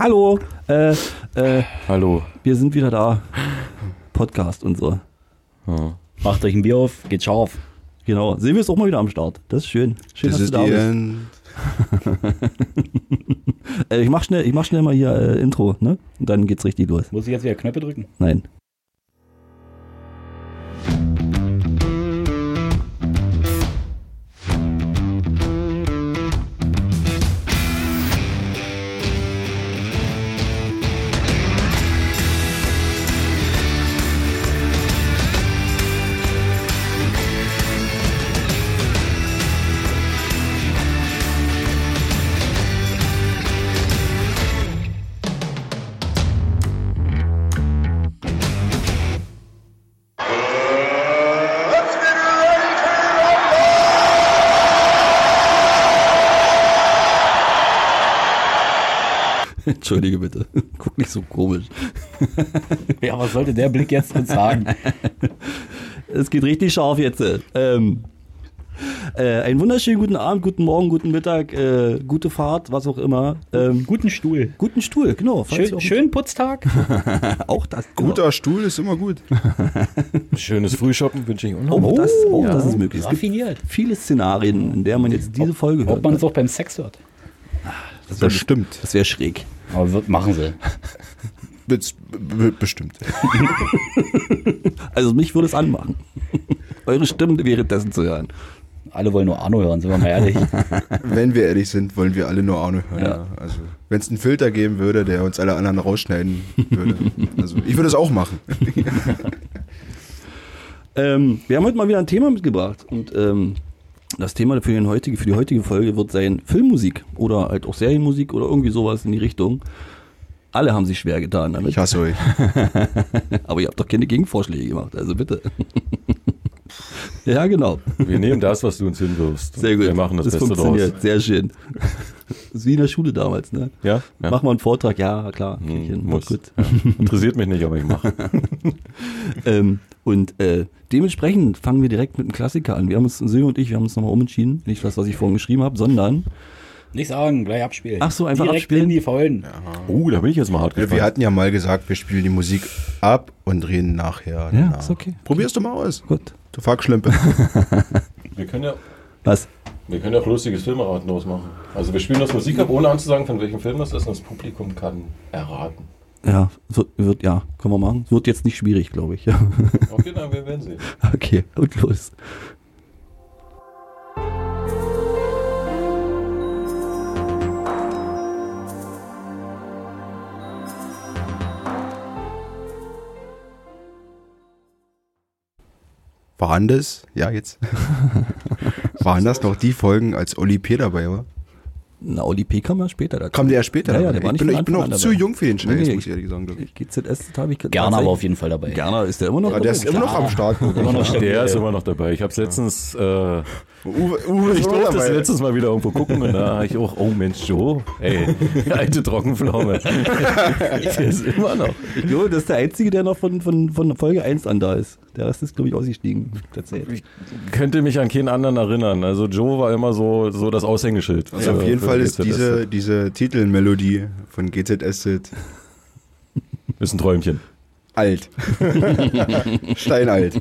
Hallo, äh, äh, Hallo. wir sind wieder da. Podcast und so. Ja. Macht euch ein Bier auf, geht scharf. Genau. Silvio ist auch mal wieder am Start. Das ist schön. Schön, Das dass ist du da die bist. End. Äh, ich mach schnell, ich mach schnell mal hier äh, Intro, ne? Und dann geht's richtig los. Muss ich jetzt wieder Knöpfe drücken? Nein. Entschuldige bitte. Guck nicht so komisch. Ja, was sollte der Blick jetzt uns sagen? Es geht richtig scharf jetzt. Ähm, äh, einen wunderschönen guten Abend, guten Morgen, guten Mittag, äh, gute Fahrt, was auch immer. Ähm, Guten Stuhl. guten Stuhl, genau. Schön, schönen Putztag. Auch das. Genau. Guter Stuhl ist immer gut. Schönes Frühshoppen wünsche ich auch noch. Auch, das, auch ja. das ist möglich. Es gibt Raffiniert. viele Szenarien, in der man jetzt diese Folge Ob hört. man es auch beim Sex hört. Das wäre Bestimmt. das wär schräg. Aber wird, machen sie. Be- be- Bestimmt. Also mich würde es anmachen. Eure Stimmen währenddessen zu hören. Alle wollen nur Arno hören, sind wir mal ehrlich. Wenn wir ehrlich sind, wollen wir alle nur Arno hören. Ja. Ja. Also, wenn es einen Filter geben würde, der uns alle anderen rausschneiden würde. Also, ich würde es auch machen. Ähm, wir haben heute mal wieder ein Thema mitgebracht und ähm, das Thema für, den heutige, für die heutige Folge wird sein Filmmusik oder halt auch Serienmusik oder irgendwie sowas in die Richtung. Alle haben sich schwer getan damit, Ich hasse euch. aber ihr habt doch keine Gegenvorschläge gemacht, also bitte. ja, genau. Wir nehmen das, was du uns hinwirfst. Sehr gut. Wir machen das, Beste funktioniert, draus. sehr schön. Das ist wie in der Schule damals, ne? Ja? ja. Mach mal einen Vortrag, ja, klar. Hm, muss. Gut. Ja. Interessiert mich nicht, aber ich mache. Ähm, und äh, dementsprechend fangen wir direkt mit einem Klassiker an. Wir haben uns, Silvio und ich, wir haben uns nochmal umentschieden. Nicht das, was ich vorhin geschrieben habe, sondern Nicht sagen, gleich abspielen. Ach so, einfach Direkt abspielen? in die Vollen. Oh, da bin ich jetzt mal hart Wir, wir gefallen. hatten ja mal gesagt, wir spielen die Musik ab und reden nachher. Ja, nach. ist okay. Probier's doch mal aus. gut. Du Fuckschlimpe. Wir können ja, Was? wir können ja auch lustiges Filmeraten losmachen. Also wir spielen das Musik ab, ohne anzusagen, von welchem Film das ist, und das Publikum kann erraten. Ja, wird, wird, ja, können wir machen. Wird jetzt nicht schwierig, glaube ich. Okay, dann wir werden sehen. Okay, und los. Waren das, ja jetzt, waren das noch die Folgen, als Oli P. dabei war? Na, Oli P. kam ja später dazu. Kam der erst später Ja, ja, dabei? der war ich nicht bin, ich bin an zu dabei. jung für den Scheiß, Nee, muss ich ehrlich sagen. ich. GZS habe ich Gerne aber auf jeden Fall dabei. Gerner ist der immer noch Aber der ist dabei? immer noch am Start. Der ist immer noch dabei. Ich habe es letztens, äh, Uwe, Uwe ich durfte dabei. letztes Mal wieder irgendwo gucken und da habe ich auch, oh Mensch, Joe, ey, alte Trockenpflaume. der ist immer noch. Glaube, das ist der Einzige, der noch von, von, von Folge 1 an da ist. Der Rest ist, glaube ich, ausgestiegen. Ich könnte mich an keinen anderen erinnern. Also Joe war immer so, so das Aushängeschild. Also auf jeden Fall ist diese, diese Titelmelodie von GZSZ Ist ein Träumchen. Alt. Steinalt.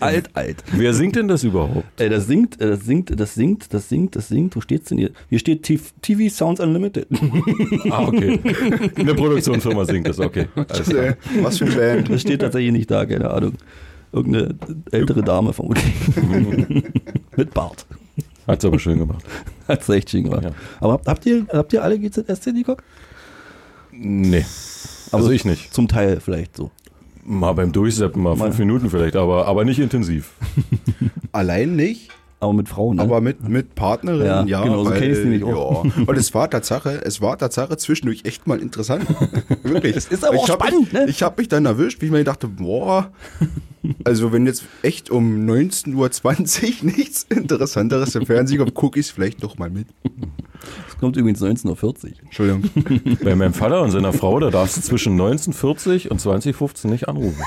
Alt, alt. Wer singt denn das überhaupt? Äh, das singt, äh, das singt, das singt, das singt, das singt. Wo steht's denn hier? Hier steht T- TV Sounds Unlimited. Ah, okay. Eine Produktionsfirma singt das, okay. Alles klar. Äh, Was für eine Band. Das steht tatsächlich nicht da, keine Ahnung. Irgendeine ältere Dame vermutlich. Mit Bart. Hat's aber schön gemacht. Hat's echt schön gemacht. Ja. Aber habt, habt, ihr, habt ihr alle GZSC geguckt? Nee. Also ich nicht. Zum Teil vielleicht so. Mal beim Durchseppen, mal fünf. Minuten vielleicht, aber, aber nicht intensiv. Allein nicht, Aber mit Frauen, ne? aber mit, mit Partnerin, Ja, ja. genau, so weil, kenn ich's nämlich auch. Ja. Und es war Tatsache, es war Tatsache zwischendurch echt mal interessant. Wirklich. Es ist aber ich auch hab spannend, mich, ne? Ich habe mich dann erwischt, wie ich mir dachte, boah, also wenn jetzt echt um 19.20 Uhr nichts Interessanteres im Fernsehen kommt, gucke ich es vielleicht doch mal mit. Es kommt übrigens 19.40 Uhr. Entschuldigung. Bei meinem Vater und seiner Frau, da darfst du zwischen 1940 und 2015 nicht anrufen.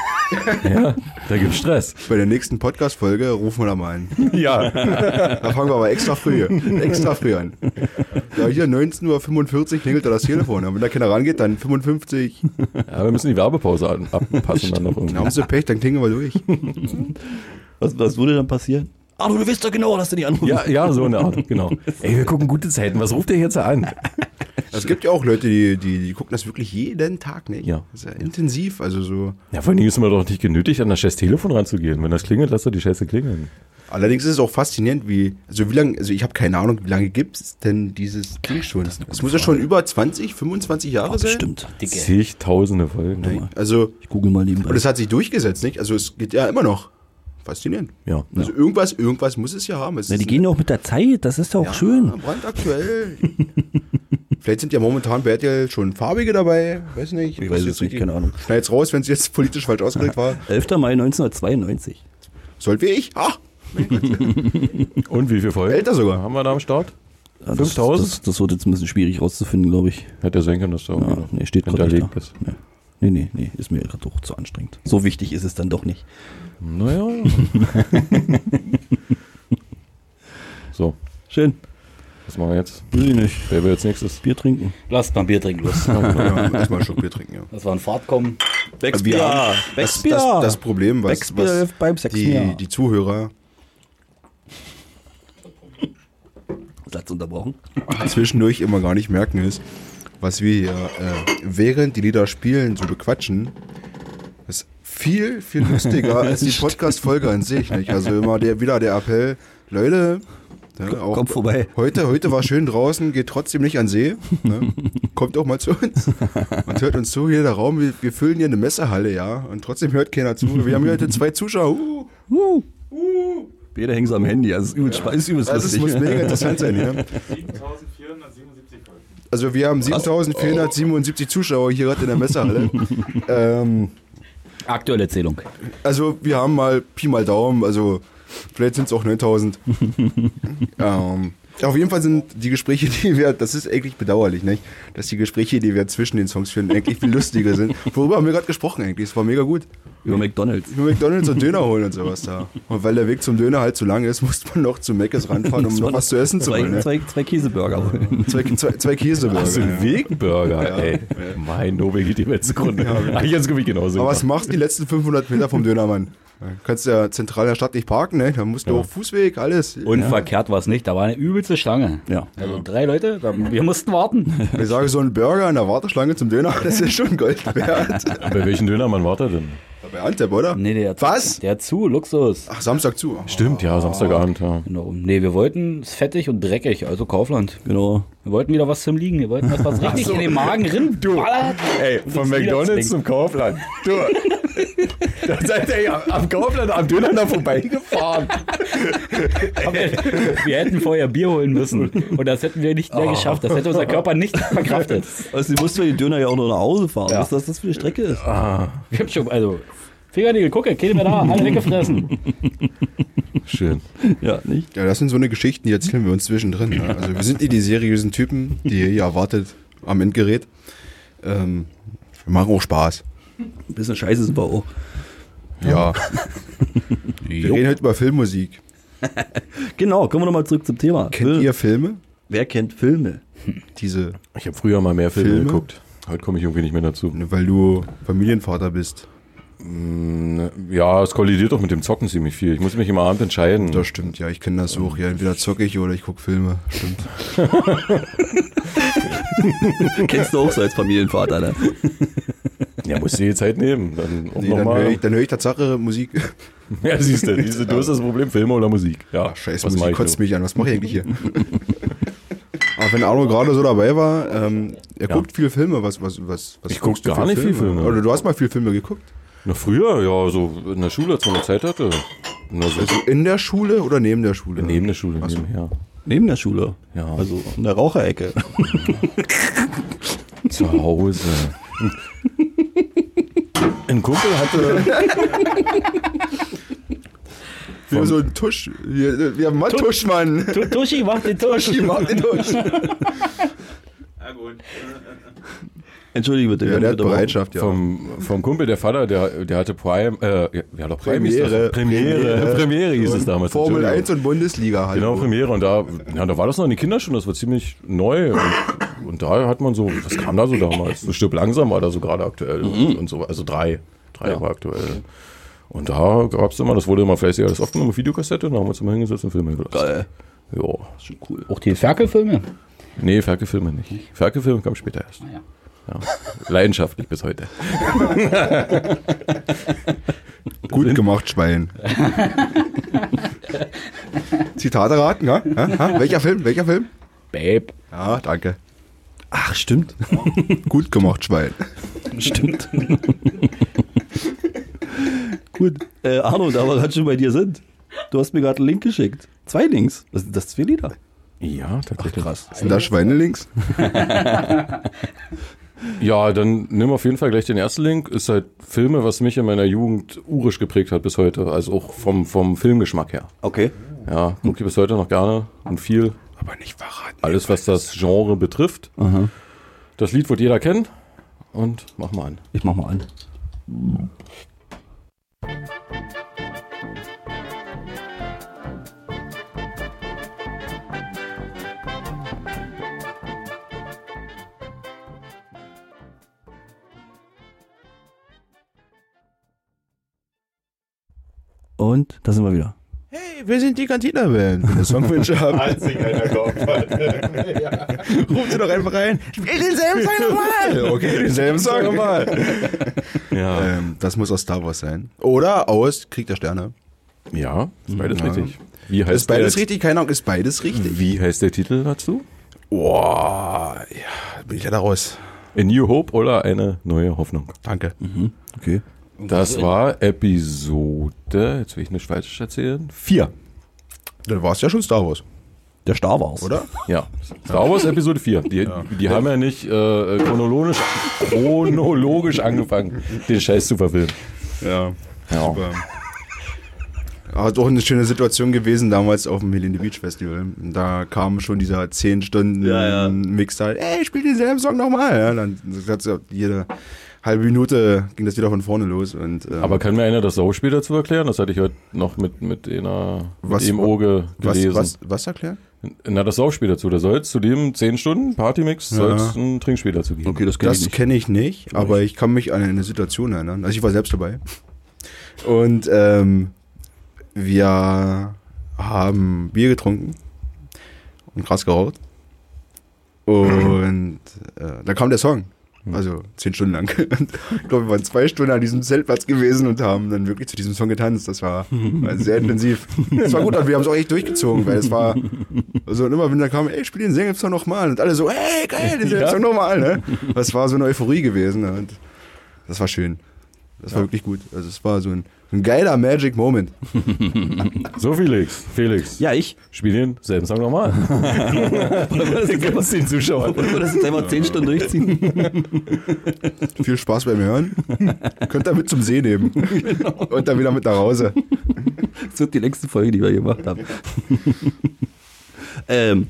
Ja, da gibt's Stress. Bei der nächsten Podcast-Folge rufen wir da mal an. Ja. Da fangen wir aber extra früh, extra früh an. Ja, hier 19.45 Uhr klingelt da das Telefon. Und wenn da keiner rangeht, dann 55. ja, wir müssen die Werbepause anpassen dann noch irgendwie. haben sie Pech, dann klingen wir durch. Was, was würde dann passieren? Ah, du weißt doch genau, dass du die anrufst. Ja, ja, so eine Art, genau. Ey, wir gucken gute Zeiten. Was ruft der jetzt an? Es gibt ja auch Leute, die, die, die gucken das wirklich jeden Tag, nicht? Ja. Das ist ja intensiv, also so. Ja, vor allen Dingen ist man doch nicht genötigt, an das scheiß Telefon ranzugehen. Wenn das klingelt, lass doch die Scheiße klingeln. Allerdings ist es auch faszinierend, wie, also wie lange, also ich habe keine Ahnung, wie lange gibt es denn dieses Ding schon? Es muss ja schon über 20, 25 Jahre sein. Bestimmt. Dicke. Zigtausende Folgen. Also, Ich google mal nebenbei. und es hat sich durchgesetzt, nicht? Also es geht ja immer noch. Faszinierend. Ja. Also irgendwas, irgendwas muss es ja haben. Es Na, die gehen ja auch mit der Zeit, das ist ja auch ja, schön. brandaktuell. Vielleicht sind ja momentan bei RTL schon farbige dabei, weiß nicht. Ich weiß es nicht, keine Ahnung. Schneid's raus, wenn es jetzt politisch falsch ausgedrückt war. 11. Mai 1992. Sollt wie ich? Ah, Und wie viele Folgen? älter sogar. Haben wir da am Start? Ja, das, 5000? Das, das wird jetzt ein bisschen schwierig rauszufinden, glaube ich. Hätte ja sein können, dass da Ja, nee, steht hinterlegt da. ist. Nee. Nee, nee, nee, ist mir gerade doch zu anstrengend. So wichtig ist es dann doch nicht. Naja. so, Schön. was machen wir jetzt? Will ich nicht. Wer will jetzt nächstes? Bier trinken. Lasst mal ein Bier trinken los. Ja, erstmal einen Schluck Bier trinken, ja. Dass wir in Fahrt kommen. Becksbier. Das, das, das Problem, was, was die, die Zuhörer Satz unterbrochen. zwischendurch immer gar nicht merken, ist, was wir hier äh, während die Lieder spielen so bequatschen, ist viel, viel lustiger als die Podcast-Folge an sich. Nicht? Also immer der, wieder der Appell, Leute, ne, Kommt vorbei. Heute, heute war schön draußen, geht trotzdem nicht an See. Ne? Kommt auch mal zu uns und hört uns zu. Hier der Raum, wir, wir füllen hier eine Messehalle, ja. Und trotzdem hört keiner zu. Wir haben hier heute zwei Zuschauer. Uh, Jeder hängt so am Handy. Also, es ist übelst, ja. ist übelst also es lustig. muss mega interessant sein, ja. 7477 Folgen. Also wir haben 7477 Zuschauer hier gerade in der Messehalle. ähm, Aktuelle Zählung. also wir haben mal Pi mal Daumen, also vielleicht sind es auch 9000. ähm, auf jeden Fall sind die Gespräche, die wir, das ist eigentlich bedauerlich, nicht? Dass die Gespräche, die wir zwischen den Songs führen, eigentlich viel lustiger sind. Worüber haben wir gerade gesprochen eigentlich? Es war mega gut. Über McDonalds. Über McDonalds und Döner holen und sowas da. Und weil der Weg zum Döner halt zu lang ist, musste man noch zu Mc's ranfahren, um noch was zu essen zu zwei, holen. Ne? zwei, zwei Käseburger holen. Zwei, zwei, zwei Käseburger. So ja. Wegburger, ey. Mein Nobel geht die Welt zugrunde. Ah, jetzt komme ich genauso. Aber was machst du die letzten 500 Meter vom Dönermann? Ja, kannst ja zentral in der Stadt nicht parken, ne? Da musst du auch Fußweg, alles. Und verkehrt war es nicht. Da war eine übelste Schlange. Ja. Also drei Leute, da, wir mussten warten. Ich sage, so ein Burger in der Warteschlange zum Döner, das ist schon Gold wert. Bei welchen Dönermann war er denn? Bei Antep, oder? Nee, der hat, Was? Der hat zu, Luxus. Ach, Samstag zu. Stimmt, ja, Samstagabend, ja. Genau. Nee, wir wollten es fettig und dreckig, also Kaufland. Genau. Wir wollten wieder was zum Liegen. Wir wollten was, was richtig in den Magen rinballert. Ey, von McDonalds zum Kaufland. Du, da seid ihr ja am Kaufland am Döner da vorbeigefahren. Aber wir hätten vorher Bier holen müssen. Und das hätten wir nicht mehr geschafft. Das hätte unser Körper nicht verkraftet. Also, du musst für die Döner ja auch noch nach Hause fahren. Ja. Du, was das für eine Strecke ist? Wir haben schon, also, Fingernägel, gucke, keine mehr da, alle weggefressen. Schön. Ja, nicht? Ja, das sind so eine Geschichten, die erzählen wir uns zwischendrin. Ne? Also wir sind nicht die seriösen Typen, die ihr hier erwartet am Endgerät. Ähm, wir machen auch Spaß. Ein bisschen scheiße sind wir auch. Ja. Wir reden heute über Filmmusik. Genau, kommen wir nochmal zurück zum Thema. Kennt Film. ihr Filme? Wer kennt Filme? Diese, Ich habe früher mal mehr Filme, Filme? geguckt. Heute komme ich irgendwie nicht mehr dazu. weil du Familienvater bist. Ja, es kollidiert auch mit dem Zocken ziemlich viel. Ich muss mich immer abend entscheiden. Das stimmt, ja, ich kenne das auch. Ja, entweder zocke ich oder ich gucke Filme. Stimmt. Kennst du auch so als Familienvater, ne? Ja, musst du die Zeit nehmen. Dann Nee, dann höre ich, dann hör ich Tatsache Musik. Ja, siehst du, siehst du, du hast das Problem, Filme oder Musik. Ja, Scheiß was Musik ich kotzt mich an. Was mache ich eigentlich hier? Aber wenn Arno gerade so dabei war, ähm, er Ja. guckt viel Filme. Was, was, was, was Ich guck guckst du gar nicht viel Filme. Oder du hast mal viel Filme geguckt. Na, früher, ja, so in der Schule, als man Zeit hatte. Na, so Also in der Schule oder neben der Schule? neben der Schule, so. nebenher. Neben der Schule. Ja. Also in der Raucherecke. Zu Hause. Ein Kumpel hatte. Wir haben so einen Tusch. Wir, wir haben mal Tusch, Mann. Tu- Tuschi, mach den Tusch. Ich mag den Tusch. Ja, gut. Entschuldige bitte. Ja, der hat. Bereitschaft, ja. Vom, vom Kumpel, der Vater, der, der hatte Prime, äh, ja, doch Prime hieß Premiere. das. Premiere, Premiere. Premiere hieß es damals. Formel Entschuldigung. 1 und Bundesliga halt. Genau, Premiere. Und da, ja, da war das noch in den Kinderschuhen, das war ziemlich neu. Und, und da hat man so, was kam da so damals? Ein Stück langsam war da so gerade aktuell. Und, und so, also drei. Drei war aktuell. Und da gab es immer, das wurde immer fleißig alles aufgenommen, Videokassette, und da haben wir uns immer hingesetzt und Filme gelassen. Geil. Ja. Schon cool. Auch die Ferkelfilme? Nee, Ferkelfilme nicht. Ferkelfilme kam später erst. ja. Ja. Leidenschaftlich bis heute. Gut gemacht, Schwein. Zitate raten, ja? ja? ja? Welcher Film? Welcher Film? Babe. Ja, danke. Ach, stimmt. Gut gemacht, Schwein. Stimmt. Gut. Äh, Arno, da wir gerade schon bei dir sind. Du hast mir gerade einen Link geschickt. Zwei Links. Was sind das zwei Lieder? Ja, tatsächlich. Krass. Sind da Schweine links? Ja, dann nimm auf jeden Fall gleich den ersten Link. Ist halt Filme, was mich in meiner Jugend urisch geprägt hat bis heute. Also auch vom, vom Filmgeschmack her. Okay. Ja, gucke ich bis heute noch gerne und viel. Aber nicht verraten. Alles, was das Genre betrifft. Aha. Das Lied wird jeder kennen. Und mach mal an. Ich mach mal an. Und da sind wir wieder. Hey, wir sind die Cantina-Band. Wenn ihr Songwünsche habt, Als sich einer gehofft hat. ruft sie doch einfach rein. Spiel denselben Song nochmal. Okay, denselben Song nochmal. Ja, Ähm, das muss aus Star Wars sein. Oder aus Krieg der Sterne. ja ist beides Ja. richtig. Wie heißt Ist beides der, richtig? Keine Ahnung, ist beides richtig? Wie heißt der Titel dazu? Boah, ja, bin ich leider raus. A New Hope oder eine neue Hoffnung? Danke. Okay. Das war Episode, jetzt will ich nicht falsch erzählen, vier. Dann war es ja schon Star Wars, Der Star Wars. oder? Ja, Star Wars Episode 4. Die, die haben ja nicht äh, chronologisch, chronologisch angefangen, den Scheiß zu verfilmen. Ja. Ja. Super. Hat auch eine schöne Situation gewesen damals auf dem Helene Beach Festival. Da kam schon dieser 10 Stunden Ja, ja. Mix da. Ey, spiel denselben Song nochmal. Ja, dann hat so jede halbe Minute ging das wieder von vorne los. Und, ähm, Aber kann mir einer das Sauspiel dazu erklären? Das hatte ich heute noch mit, mit, einer, Was- mit dem Oge was, gelesen. was, was erklären? Na, das Sauspiel dazu. Da soll es zu dem 10 Stunden Partymix Ja. soll es ein Trinkspiel dazu geben. Okay, das kenne ich kenne ich nicht, aber ich kann mich an eine Situation erinnern. Also ich war selbst dabei. Und ähm, wir haben Bier getrunken und Gras geraucht. Und äh, da kam der Song. Also zehn Stunden lang. Ich glaube, wir waren zwei Stunden an diesem Zeltplatz gewesen und haben dann wirklich zu diesem Song getanzt. Das war, war sehr intensiv. Das war gut, aber wir haben es auch echt durchgezogen, weil es war so und immer, wenn da kam, ey, spiel den Song nochmal. Und alle so, ey, geil, den Ja. Song nochmal. Ne? Das war so eine Euphorie gewesen. Und das war schön. Das war wirklich gut. Also es war so ein, ein geiler Magic Moment. So, Felix. Felix. Ja, ich. Spiel den selben Song nochmal. Gib's den Zuschauern. Wollen wir das jetzt einmal 10 Stunden durchziehen? Viel Spaß beim Hören. Könnt ihr mit zum See nehmen. Und dann wieder mit nach Hause. Das wird die längste Folge, die wir gemacht haben. ähm,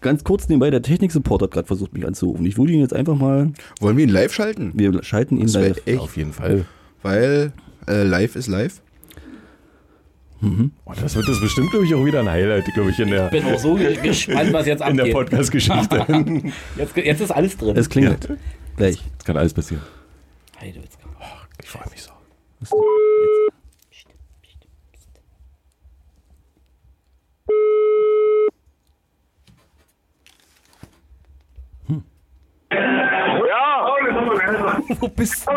ganz kurz nebenbei, der Technik-Support hat gerade versucht, mich anzurufen. Ich würde ihn jetzt einfach mal, Wollen wir ihn live schalten? wir schalten ihn Das wäre live. echt, Auf jeden Fall. weil äh, live ist live. Oh, das wird das bestimmt, glaube ich, auch wieder ein Highlight, glaube ich, in der, Bin auch so ge- gespannt, was jetzt in der abgeht. Podcast-Geschichte. Jetzt, jetzt ist alles drin. Es klingelt. Gleich. Das kann alles passieren. Heidewitzka. Ich freue mich so. Ja, Wo bist du?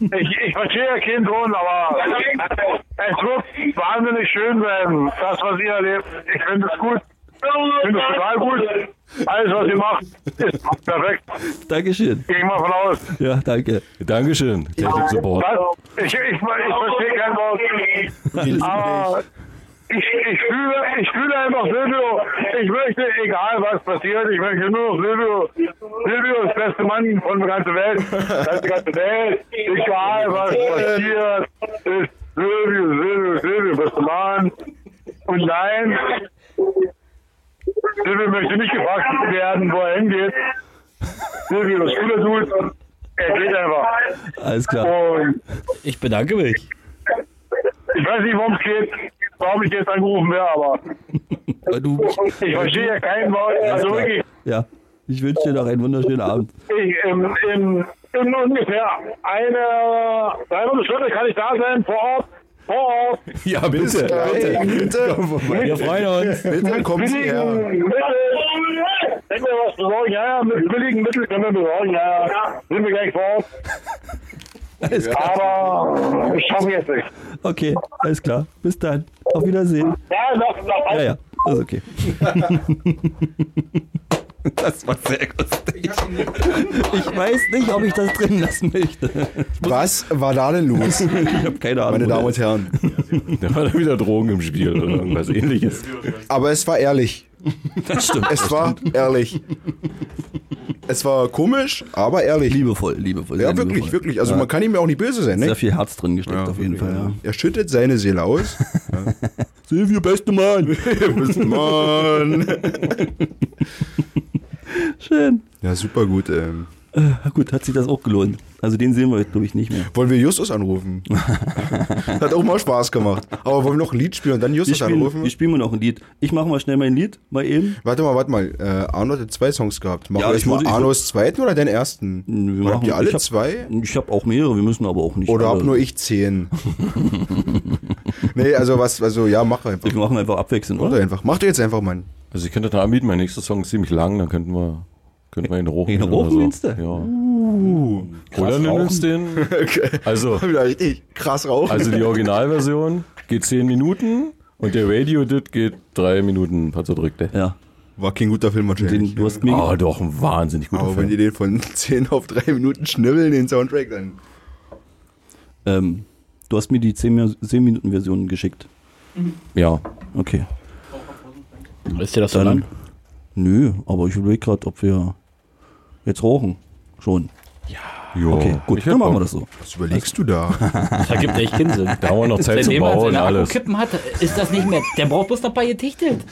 Ich, ich verstehe keinen Ton, aber es wird wahnsinnig schön sein, das, was ihr erlebt. Ich finde es gut. Ich finde es total gut. Alles, was ihr macht, ist perfekt. Dankeschön. Gehe ich mal von aus. Ja, danke. Dankeschön, Technik-Support. Ich, ich, ich verstehe kein Wort. Aber ich, ich, fühle, ich fühle einfach Silvio. Ich möchte, egal was passiert, ich möchte nur noch Silvio. Silvio ist der beste Mann von der ganzen Welt. Die ganze Welt. Egal was passiert, ist Silvio, Silvio, Silvio. Silvio, beste Mann. Und nein, Silvio möchte nicht gefragt werden, wo er hingeht. Silvio ist cooler Dude. Er geht einfach. Alles klar. Und Ich bedanke mich. ich weiß nicht, worum es geht, warum ich jetzt angerufen werde, aber Du, ich verstehe ja kein Wort. Also wirklich, ja, ich wünsche dir noch einen wunderschönen Abend. ich, in, in, in ungefähr eine Dreiviertelstunde kann ich da sein, vor Ort. Vor Ort. Ja, bitte. Bitte, bitte, Wir freuen uns. bitte kommen Sie her. billigen Mittel. Wenn wir was besorgen, ja, ja, mit billigen Mitteln können wir besorgen, ja, ja. Sind wir gleich vor Ort. Alles klar. Aber ich schaffe jetzt nicht. Okay, alles klar. Bis dann. Auf Wiedersehen. Ja, noch, noch Ja, ja, das ist okay. Das war sehr lustig. Ich weiß nicht, ob ich das drin lassen möchte. Was war da denn los, Ich habe keine Ahnung. meine Damen und Herren? Da war da wieder Drogen im Spiel oder irgendwas ähnliches. Aber es war ehrlich. Das stimmt. Es war ehrlich. Es war komisch, aber ehrlich. Liebevoll, liebevoll. Ja, sehr wirklich, liebevoll. wirklich. Also ja, man kann ihm ja auch nicht böse sein, sehr ne? viel Herz drin gesteckt, auf jeden Fall. Ja. Er schüttet seine Seele aus. Silvio, beste Mann. Mann. Schön. Ja, super gut. Ähm. Na gut, hat sich das auch gelohnt. Also den sehen wir jetzt, glaube ich, nicht mehr. Wollen wir Justus anrufen? Hat auch mal Spaß gemacht. Aber wollen wir noch ein Lied spielen und dann Wir Justus spielen, anrufen? wir spielen mal noch ein Lied. Ich mache mal schnell mein Lied, mal eben. Warte mal, warte mal. Äh, Arno hatte zwei Songs gehabt. Machen Ja, wir ich mal Arnos zweiten oder den ersten? Wir Oder habt ihr alle ich hab, zwei? Ich habe auch mehrere, wir müssen aber auch nicht. Oder alle. hab nur ich zehn? nee, also was, also ja, mach einfach. Wir machen einfach abwechselnd, doch oder? einfach. Mach doch jetzt einfach, Mann. Also ich könnte da anbieten, mein nächster Song ist ziemlich lang, dann könnten wir, könnten wir ihn hochnehmen. Den oder hochen so. du? Ja. Oder nimm uns den. Also, richtig krass rauchen. also die Originalversion geht 10 Minuten und der Radio-Dit geht 3 Minuten, ein paar zerdrückte. Ja. War kein guter Film wahrscheinlich. Den, du hast mir, Oh, doch, ein wahnsinnig guter Aber wenn die Film. den von 10 auf 3 Minuten schnibbeln, den Soundtrack, dann. ähm, du hast mir die 10-Minuten-Version geschickt. Ja. Okay. Ist dir das so Dann, lang? Nö, aber ich überlege gerade, ob wir jetzt rauchen. Schon. Jo. Okay, gut, Ich dann machen wir das so. Was überlegst du da? Das ergibt echt keinen Sinn. Da haben wir noch Zeit Seitdem er Bauen und alles. Akkukippen hat, ist das nicht mehr. Der braucht bloß noch bei getichtet.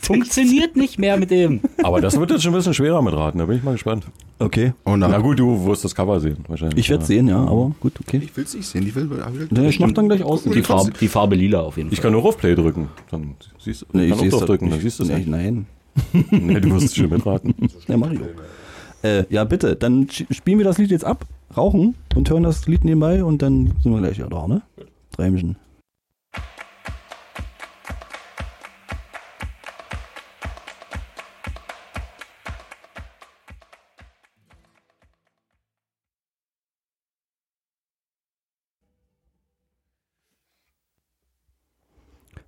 Funktioniert nicht mehr mit dem. Aber das wird jetzt schon ein bisschen schwerer mit Raten, da bin ich mal gespannt. Okay. Oh Na gut, du wirst das Cover sehen, wahrscheinlich. Ich werde sehen, ja, aber gut, okay. Ich will's nicht sehen. Ich will. Ja, ich mach dann gleich aus. Die Farbe, die Farbe lila auf jeden Ich Fall. kann nur auf Play drücken. Dann siehst du. Nee, ich kann auch es drauf drücken, dann siehst du es nee, nicht. Nein. Nee, du wirst es schon mitraten. Ja, Mario. Äh, ja, bitte. Dann spielen wir das Lied jetzt ab, rauchen und hören das Lied nebenbei und dann sind wir gleich wieder da, ne? Drei Mischen.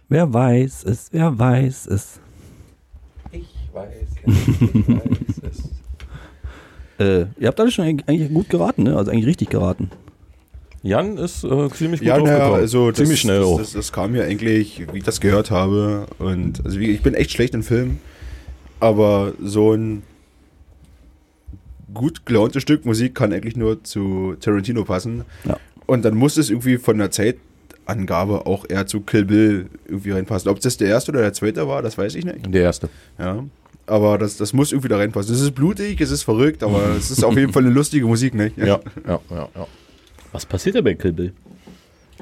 Wer weiß es, wer weiß es. Ich weiß ich weiß es. Äh, ihr habt alle schon eigentlich- gut geraten, ne? Also eigentlich richtig geraten. Jan ist äh, ziemlich gut Ja, naja, aufgekommen. also das, ziemlich schnell das, auch. Das, das kam mir eigentlich, wie ich das gehört habe. Und also wie, ich bin echt schlecht in Filmen, aber so ein gut gelauntes Stück Musik kann eigentlich nur zu Tarantino passen. Ja. Und dann muss es irgendwie von der Zeitangabe auch eher zu Kill Bill irgendwie reinpassen. Ob das der erste oder der zweite war, das weiß ich nicht. Der erste. Ja. Aber das, das muss irgendwie da reinpassen. Es ist blutig, es ist verrückt, aber es ist auf jeden Fall eine lustige Musik, ne? Ja, ja, ja, ja. Was passiert da bei Kill Bill?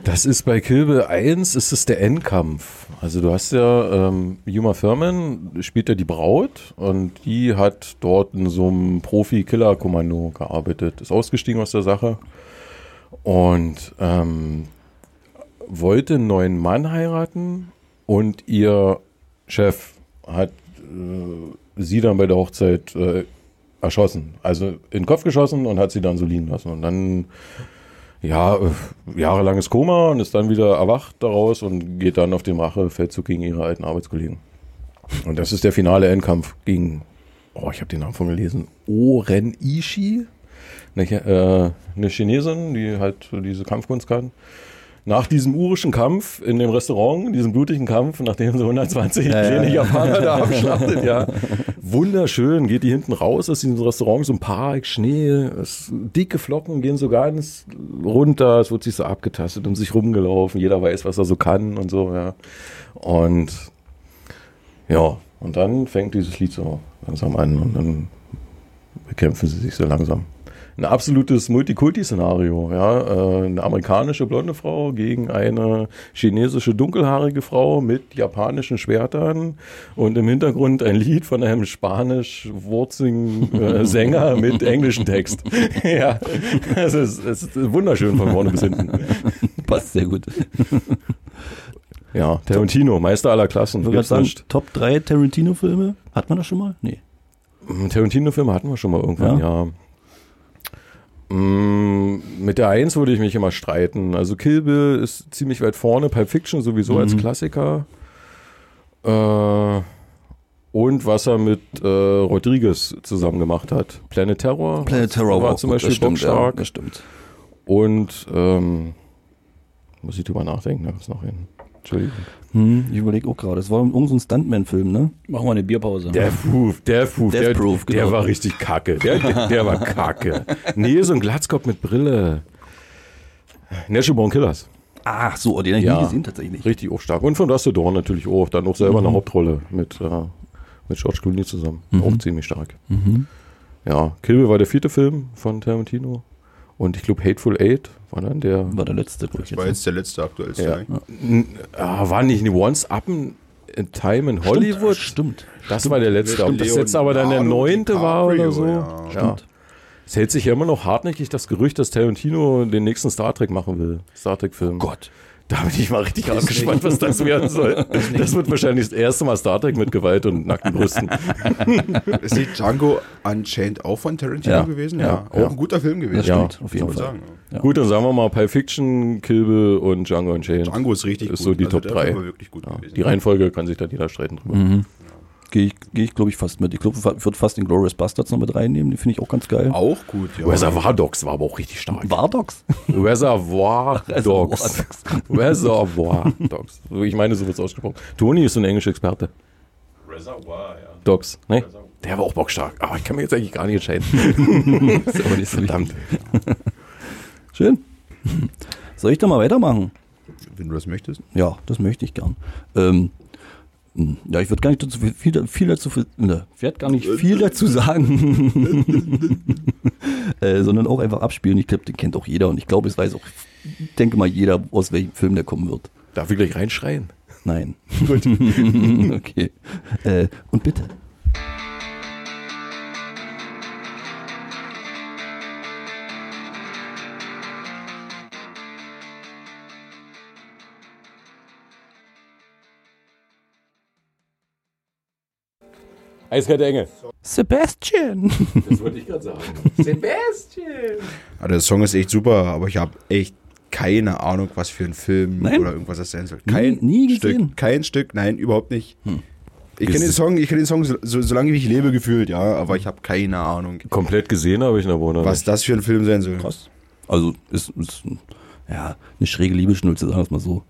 Das ist bei Kill Bill 1 ist es der Endkampf. Also du hast ja, ähm, Yuma Thurman spielt ja die Braut und die hat dort in so einem Profi-Killer-Kommando gearbeitet, ist ausgestiegen aus der Sache und ähm, wollte einen neuen Mann heiraten und ihr Chef hat äh, sie dann bei der Hochzeit äh, erschossen. Also in den Kopf geschossen und hat sie dann so liegen lassen. Und dann ja, äh, jahrelanges Koma und ist dann wieder erwacht daraus und geht dann auf den Rachefeldzug gegen ihre alten Arbeitskollegen. Und das ist der finale Endkampf gegen, oh, ich habe den Namen von gelesen, Oren Ishii, eine, äh, eine Chinesin, die halt diese Kampfkunst kann. Nach diesem urischen Kampf in dem Restaurant, diesem blutigen Kampf, nachdem sie 120 kleine Japaner da abschlachtet, ja. Wunderschön, geht die hinten raus aus diesem Restaurant, so ein Park, Schnee, dicke Flocken gehen so ganz runter, es wird sich so abgetastet und sich rumgelaufen, jeder weiß, was er so kann und so, ja. Und ja, und dann fängt dieses Lied so langsam an und dann bekämpfen sie sich so langsam. Ein absolutes Multikulti-Szenario, ja. Äh, Eine amerikanische blonde Frau gegen eine chinesische dunkelhaarige Frau mit japanischen Schwertern und im Hintergrund ein Lied von einem spanisch-wurzigen äh, Sänger mit englischem Text. ja, es ist, es ist wunderschön von vorne bis hinten. Passt sehr gut. Ja, Tarantino, Meister aller Klassen. Ich sagen, nicht. Top 3 Tarantino-Filme. Hat man das schon mal? Nee. Tarantino-Filme hatten wir schon mal irgendwann, ja. Mm, Mit der Eins würde ich mich immer streiten. Also Kill Bill ist ziemlich weit vorne, Pulp Fiction sowieso als Klassiker. Äh, und was er mit äh, Rodriguez zusammen gemacht hat. Planet Terror. Planet Terror war auch zum Beispiel stimmt, ja, bockstark. das stimmt. Und ähm, muss ich drüber nachdenken, da gibt's noch hin. Entschuldigung. Hm, ich überlege auch gerade. Es war irgendein so ein Stuntman-Film, ne? Machen wir eine Bierpause. Der Proof, der Proof, Death der, Proof, der genau. war richtig kacke. Der, der, der war kacke. Nee, so ein Glatzkopf mit Brille. Natural Born Killers. Ach so, den habe ich Ja. nie gesehen tatsächlich. Richtig auch stark. Und von Dusty Dawn natürlich auch. Dann auch selber eine Hauptrolle mit, äh, mit George Clooney zusammen. Auch ziemlich stark. Ja, Kill Bill war der vierte Film von Tarantino. Und ich glaube Hateful Eight war dann der. War der letzte, glaube ich. Das war Jetzt. der letzte aktuellste. Ja. ne? N- Ah, war nicht eine Once Up in in Time in Hollywood? Stimmt. Das war der letzte. Ob das jetzt aber dann der neunte war oder so. ja. Stimmt. Es hält sich ja immer noch hartnäckig das Gerücht, dass Tarantino den nächsten Star Trek machen will. Star Trek-Film. Gott. Da bin ich mal richtig gespannt, was das werden soll. Das wird wahrscheinlich das erste Mal Star Trek mit Gewalt und nackten Brüsten. Ist nicht Django Unchained auch von Tarantino Ja. gewesen? Ja. Ja. Auch Ja. ein guter Film gewesen. Ja, Stimmt, auf jeden Fall. sagen. Ja. Gut, dann sagen wir mal Pulp Fiction, Kill Bill und Django Unchained. Django ist richtig Ist gut. so die Also Top der Film 3. war wirklich gut gewesen. Die Reihenfolge kann sich dann jeder streiten drüber. Mhm. Gehe ich, geh ich glaube ich, fast mit. Ich glaube, ich würde fast den Glorious Bastards noch mit reinnehmen. Den finde ich auch ganz geil. Auch gut, ja. Reservoir Dogs war aber auch richtig stark. Wardogs? Reservoir Dogs. Reservoir Dogs. Ich meine, so wird es ausgesprochen. Toni ist so ein englischer Experte. Reservoir, ja. Dogs, ne? Der war auch bockstark. Aber ich kann mir jetzt eigentlich gar nicht entscheiden. Ist aber nicht so Verdammt. Schön. Soll ich da mal weitermachen? Wenn du das möchtest. Ja, das möchte ich gern. Ähm, ja, ich würde gar nicht dazu viel, viel, dazu ne, ich werd gar nicht viel dazu sagen, äh, sondern auch einfach abspielen. Ich glaube, den kennt auch jeder und ich glaube, es weiß auch, denke mal jeder, aus welchem Film der kommen wird. Darf ich gleich reinschreien? Nein. Gut. okay. Äh, und bitte. Eiskalte Engel. Sebastian. Das wollte ich gerade sagen. Sebastian. Ah, der Song ist echt super, aber ich habe echt keine Ahnung, was für ein Film Nein? oder irgendwas das sein soll. Kein nie gesehen? Stück. Kein Stück, nein, überhaupt nicht. Ich kenne den Song, ich kenne den Song so, so, solange wie ich lebe gefühlt, ja, aber ich habe keine Ahnung, Komplett gesehen habe ich ihn aber noch was nicht. das für ein Film sein soll. Krass. Also ist, ist ja eine schräge Liebesschnulze, sagen wir es mal so.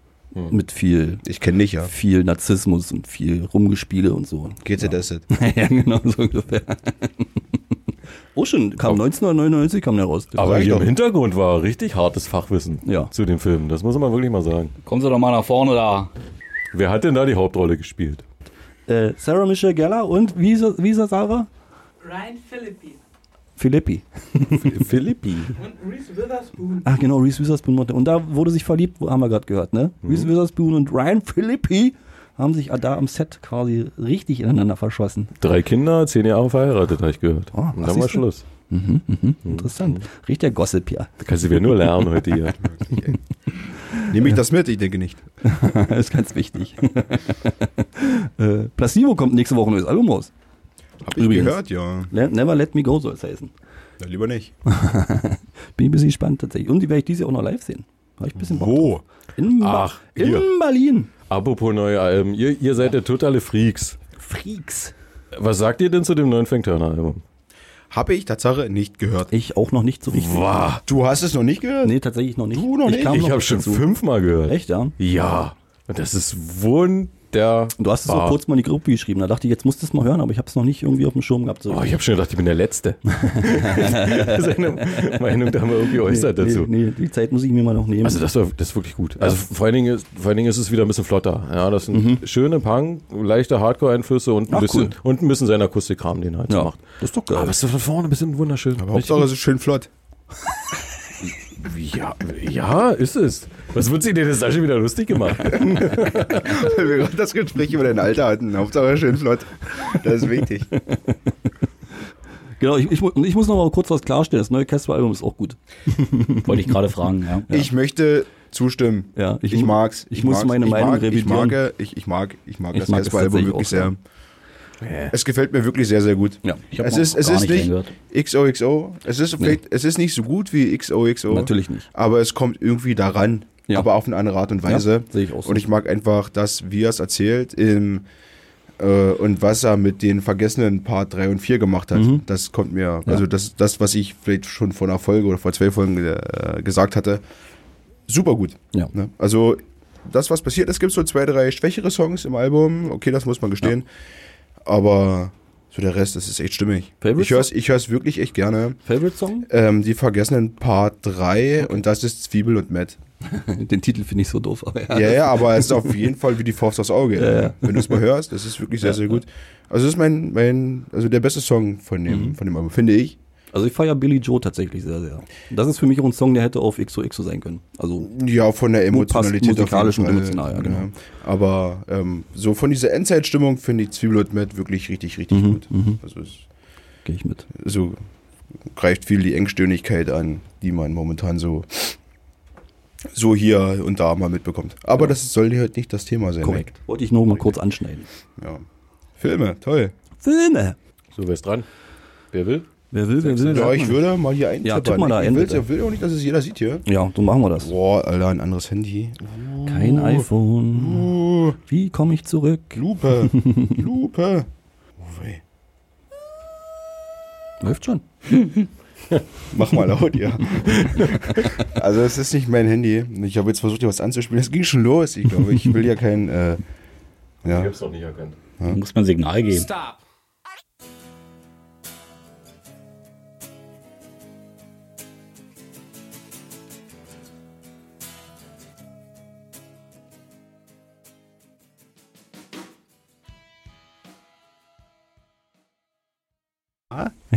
Mit viel, Ich kenne dich ja. viel Narzissmus und viel Rumgespiele und so. GZS. ja, genau, so ungefähr. oh, schon, kam 1999 kam der raus. Aber hier im. Hintergrund war richtig hartes Fachwissen Ja. zu dem Film. Das muss man wirklich mal sagen. Kommen Sie doch mal nach vorne da. Wer hat denn da die Hauptrolle gespielt? äh, Sarah Michelle Gellar und wie ist, er- wie ist er, Sarah? Ryan Philippi Philippi. Philippi. und Reese Witherspoon. Ach genau, Reese Witherspoon. Und da wurde sich verliebt, haben wir gerade gehört, ne? Reese Witherspoon und Ryan Philippi haben sich da am Set quasi richtig ineinander verschossen. Drei Kinder, zehn Jahre verheiratet, habe ich gehört. Oh, Und dann war. Schluss. Mhm, mhm, interessant. Riecht der Gossip ja. Da kannst du wieder nur lernen heute hier. Nehme ich das mit? Ich denke nicht. das ist ganz wichtig. äh, Placebo kommt nächste Woche ein neues Album raus. Hab ich Übrigens. gehört, ja. Le- Never Let Me Go soll es heißen. Na, lieber nicht. Bin ein bisschen gespannt tatsächlich. Und die werde ich dieses Jahr auch noch live sehen. Habe ich ein bisschen Bock Wo? drauf. In, Ba- Ach, in. Berlin. Apropos neue Alben. Ihr, ihr seid ja totale Freaks. Freaks. Was sagt ihr denn zu dem neuen Frank Turner Album? Habe ich Tatsache nicht gehört. Ich auch noch nicht so richtig. Wow. Du hast es noch nicht gehört? Nee, tatsächlich noch nicht. Du noch nicht? kam Ich habe schon fünfmal gehört. Echt, ja? Ja. Und das ist wunderbar. Und du hast es so kurz mal in die Gruppe geschrieben. Da dachte ich, jetzt musst du es mal hören, aber ich habe es noch nicht irgendwie auf dem Schirm gehabt. So. Oh, ich habe schon gedacht, ich bin der Letzte. Seine Meinung da mal irgendwie äußert nee, dazu. nee, die Zeit muss ich mir mal noch nehmen. Also das, war, das ist wirklich gut. Also vor allen, Dingen ist, vor allen Dingen ist es wieder ein bisschen flotter. Ja, das sind schöne Punk, leichte Hardcore-Einflüsse und, ein Ach, bisschen- cool. und ein bisschen sein Akustikkram, den er halt so ja, macht. das ist doch geil. Aber es ist von vorne ein bisschen wunderschön. Aber Hauptsache, es ist schön flott. Ja, ja, ist es. Was wird sie denn jetzt da schon wieder lustig gemacht? Weil wir gerade das Gespräch über dein Alter hatten. Hauptsache schön flott. Das ist wichtig. Genau, ich, ich, ich muss noch mal kurz was klarstellen. Das neue Casper-Album ist auch gut. Wollte ich gerade fragen, ja. Ich möchte zustimmen. Ja, ich, ich mag's. ich muss meine ich Meinung mag, ich revidieren. mag, ich, ich mag, ich mag Ich das mag es Casper-Album wirklich sehr. Es gefällt mir wirklich sehr, sehr gut. Ja, Ich habe Es ist, es ist nicht nicht. XOXO. Es ist, vielleicht, es ist nicht so gut wie XOXO. Natürlich nicht. Aber es kommt irgendwie daran. Ja. Aber auf eine andere Art und Weise. Ja, sehe ich auch so. Und ich mag einfach, dass, wie er es erzählt, im, äh, und was er mit den vergessenen Part 3 und 4 gemacht hat. Mhm. Das kommt mir, also das, das, was ich vielleicht schon vor einer Folge oder vor zwei Folgen äh, gesagt hatte, super gut. Ja. Ne? Also das, was passiert ist, gibt so zwei, drei schwächere Songs im Album. Okay, das muss man gestehen. Aber so der Rest, das ist echt stimmig. Favorite ich höre es ich hör's wirklich echt gerne. Favorite Song? Ähm, die vergessenen Part 3 und das ist Zwiebel und Matt. Den Titel finde ich so doof. Aber ja, Ja, ja, aber es ist auf jeden Fall wie die Faust aufs Auge. Ja, ja. Wenn du es mal hörst, das ist wirklich sehr, sehr gut. Also das ist mein, mein, also der beste Song von dem, Mhm. von dem Album, finde ich. Also ich feiere Billy Joe tatsächlich sehr, sehr. Das ist für mich auch ein Song, der hätte auf XOXO sein können. Also Ja, von der Emotionalität Passt musikalisch auf jeden und emotional, ja, genau. Aber ähm, so von dieser Endzeitstimmung finde ich Zwiebel und Matt wirklich richtig, richtig Mhm, gut. mhm. Also es gehe ich mit. so greift viel die Engstirnigkeit an, die man momentan so so hier und da mal mitbekommt. Aber das soll hier heute nicht das Thema sein. Korrekt. Wollte ich noch mal kurz anschneiden. Ne? Ja. Filme, toll. Filme. So, wer ist dran? Wer will? Wer will, wer will. Ja, ich würde mal hier eintippern. Ja, tipp mal da ich ein, will, ich will auch nicht, dass es jeder sieht hier. Ja, so machen wir das. Boah, Alter, ein anderes Handy. Kein iPhone. Uh, Wie komme ich zurück? Lupe. Lupe. Oh, weh. Läuft schon. Mach mal laut, ja. also es ist nicht mein Handy. Ich habe jetzt versucht, hier was anzuspielen. Es ging schon los. Ich glaube, ich will ja kein... Äh, Ich ja. hab's noch nicht erkannt. Da muss man Signal geben. Stop.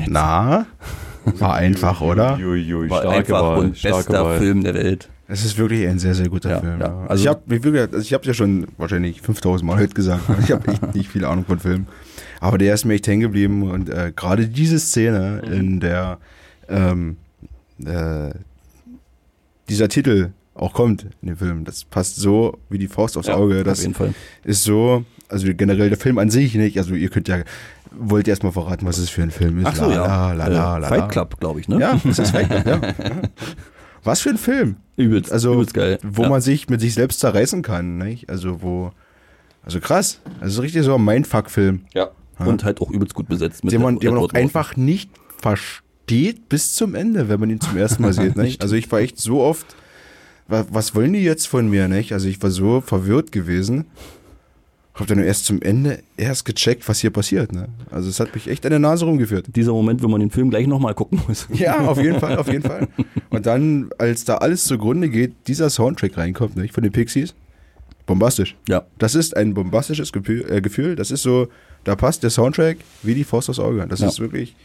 Na? War einfach, oder? Uiuiui, War starke einfach Wahl, und bester Wahl. Film der Welt. Es ist wirklich ein sehr, sehr guter Ja, Film. ja. Ja. Also Also- ich habe also habe ja schon wahrscheinlich 5000 Mal heute gesagt. Ich habe echt nicht viel Ahnung von Filmen. Aber der ist mir echt hängen geblieben. Und äh, gerade diese Szene, in der ähm, äh, dieser Titel auch kommt in dem Film, das passt so wie die Faust aufs Auge. auf Das jeden Fall. ist so, also generell der Film an sich nicht. Also ihr könnt ja, wollt ihr erstmal verraten, was es für ein Film ist. Ach so, La, ja. la, la, la, Äh, Fight. Club, glaube ich, ne? Ja, das ist Fight Club, ja. ja. Was für ein Film. Übelst, Also, übelst geil. wo ja. man sich mit sich selbst zerreißen kann, nicht? Also, wo, also krass. Also richtig so ein Mindfuck-Film, Ja. Und halt auch übelst gut besetzt. Mit den man, den man auch einfach nicht versteht bis zum Ende, wenn man ihn zum ersten Mal sieht, nicht? Also ich war echt so oft, wa- was wollen die jetzt von mir, nicht? Also ich war so verwirrt gewesen. Hab dann erst zum Ende erst gecheckt, was hier passiert, ne? Also es hat mich echt an der Nase rumgeführt. Dieser Moment, wenn man den Film gleich nochmal gucken muss. Ja, auf jeden Fall, auf jeden Fall. Und dann, als da alles zugrunde geht, dieser Soundtrack reinkommt, nicht? Von den Pixies. Bombastisch. Ja. Das ist ein bombastisches Gefühl, äh, Gefühl. Das ist so, da passt der Soundtrack wie die Faust aufs Auge. Das Ja. ist wirklich.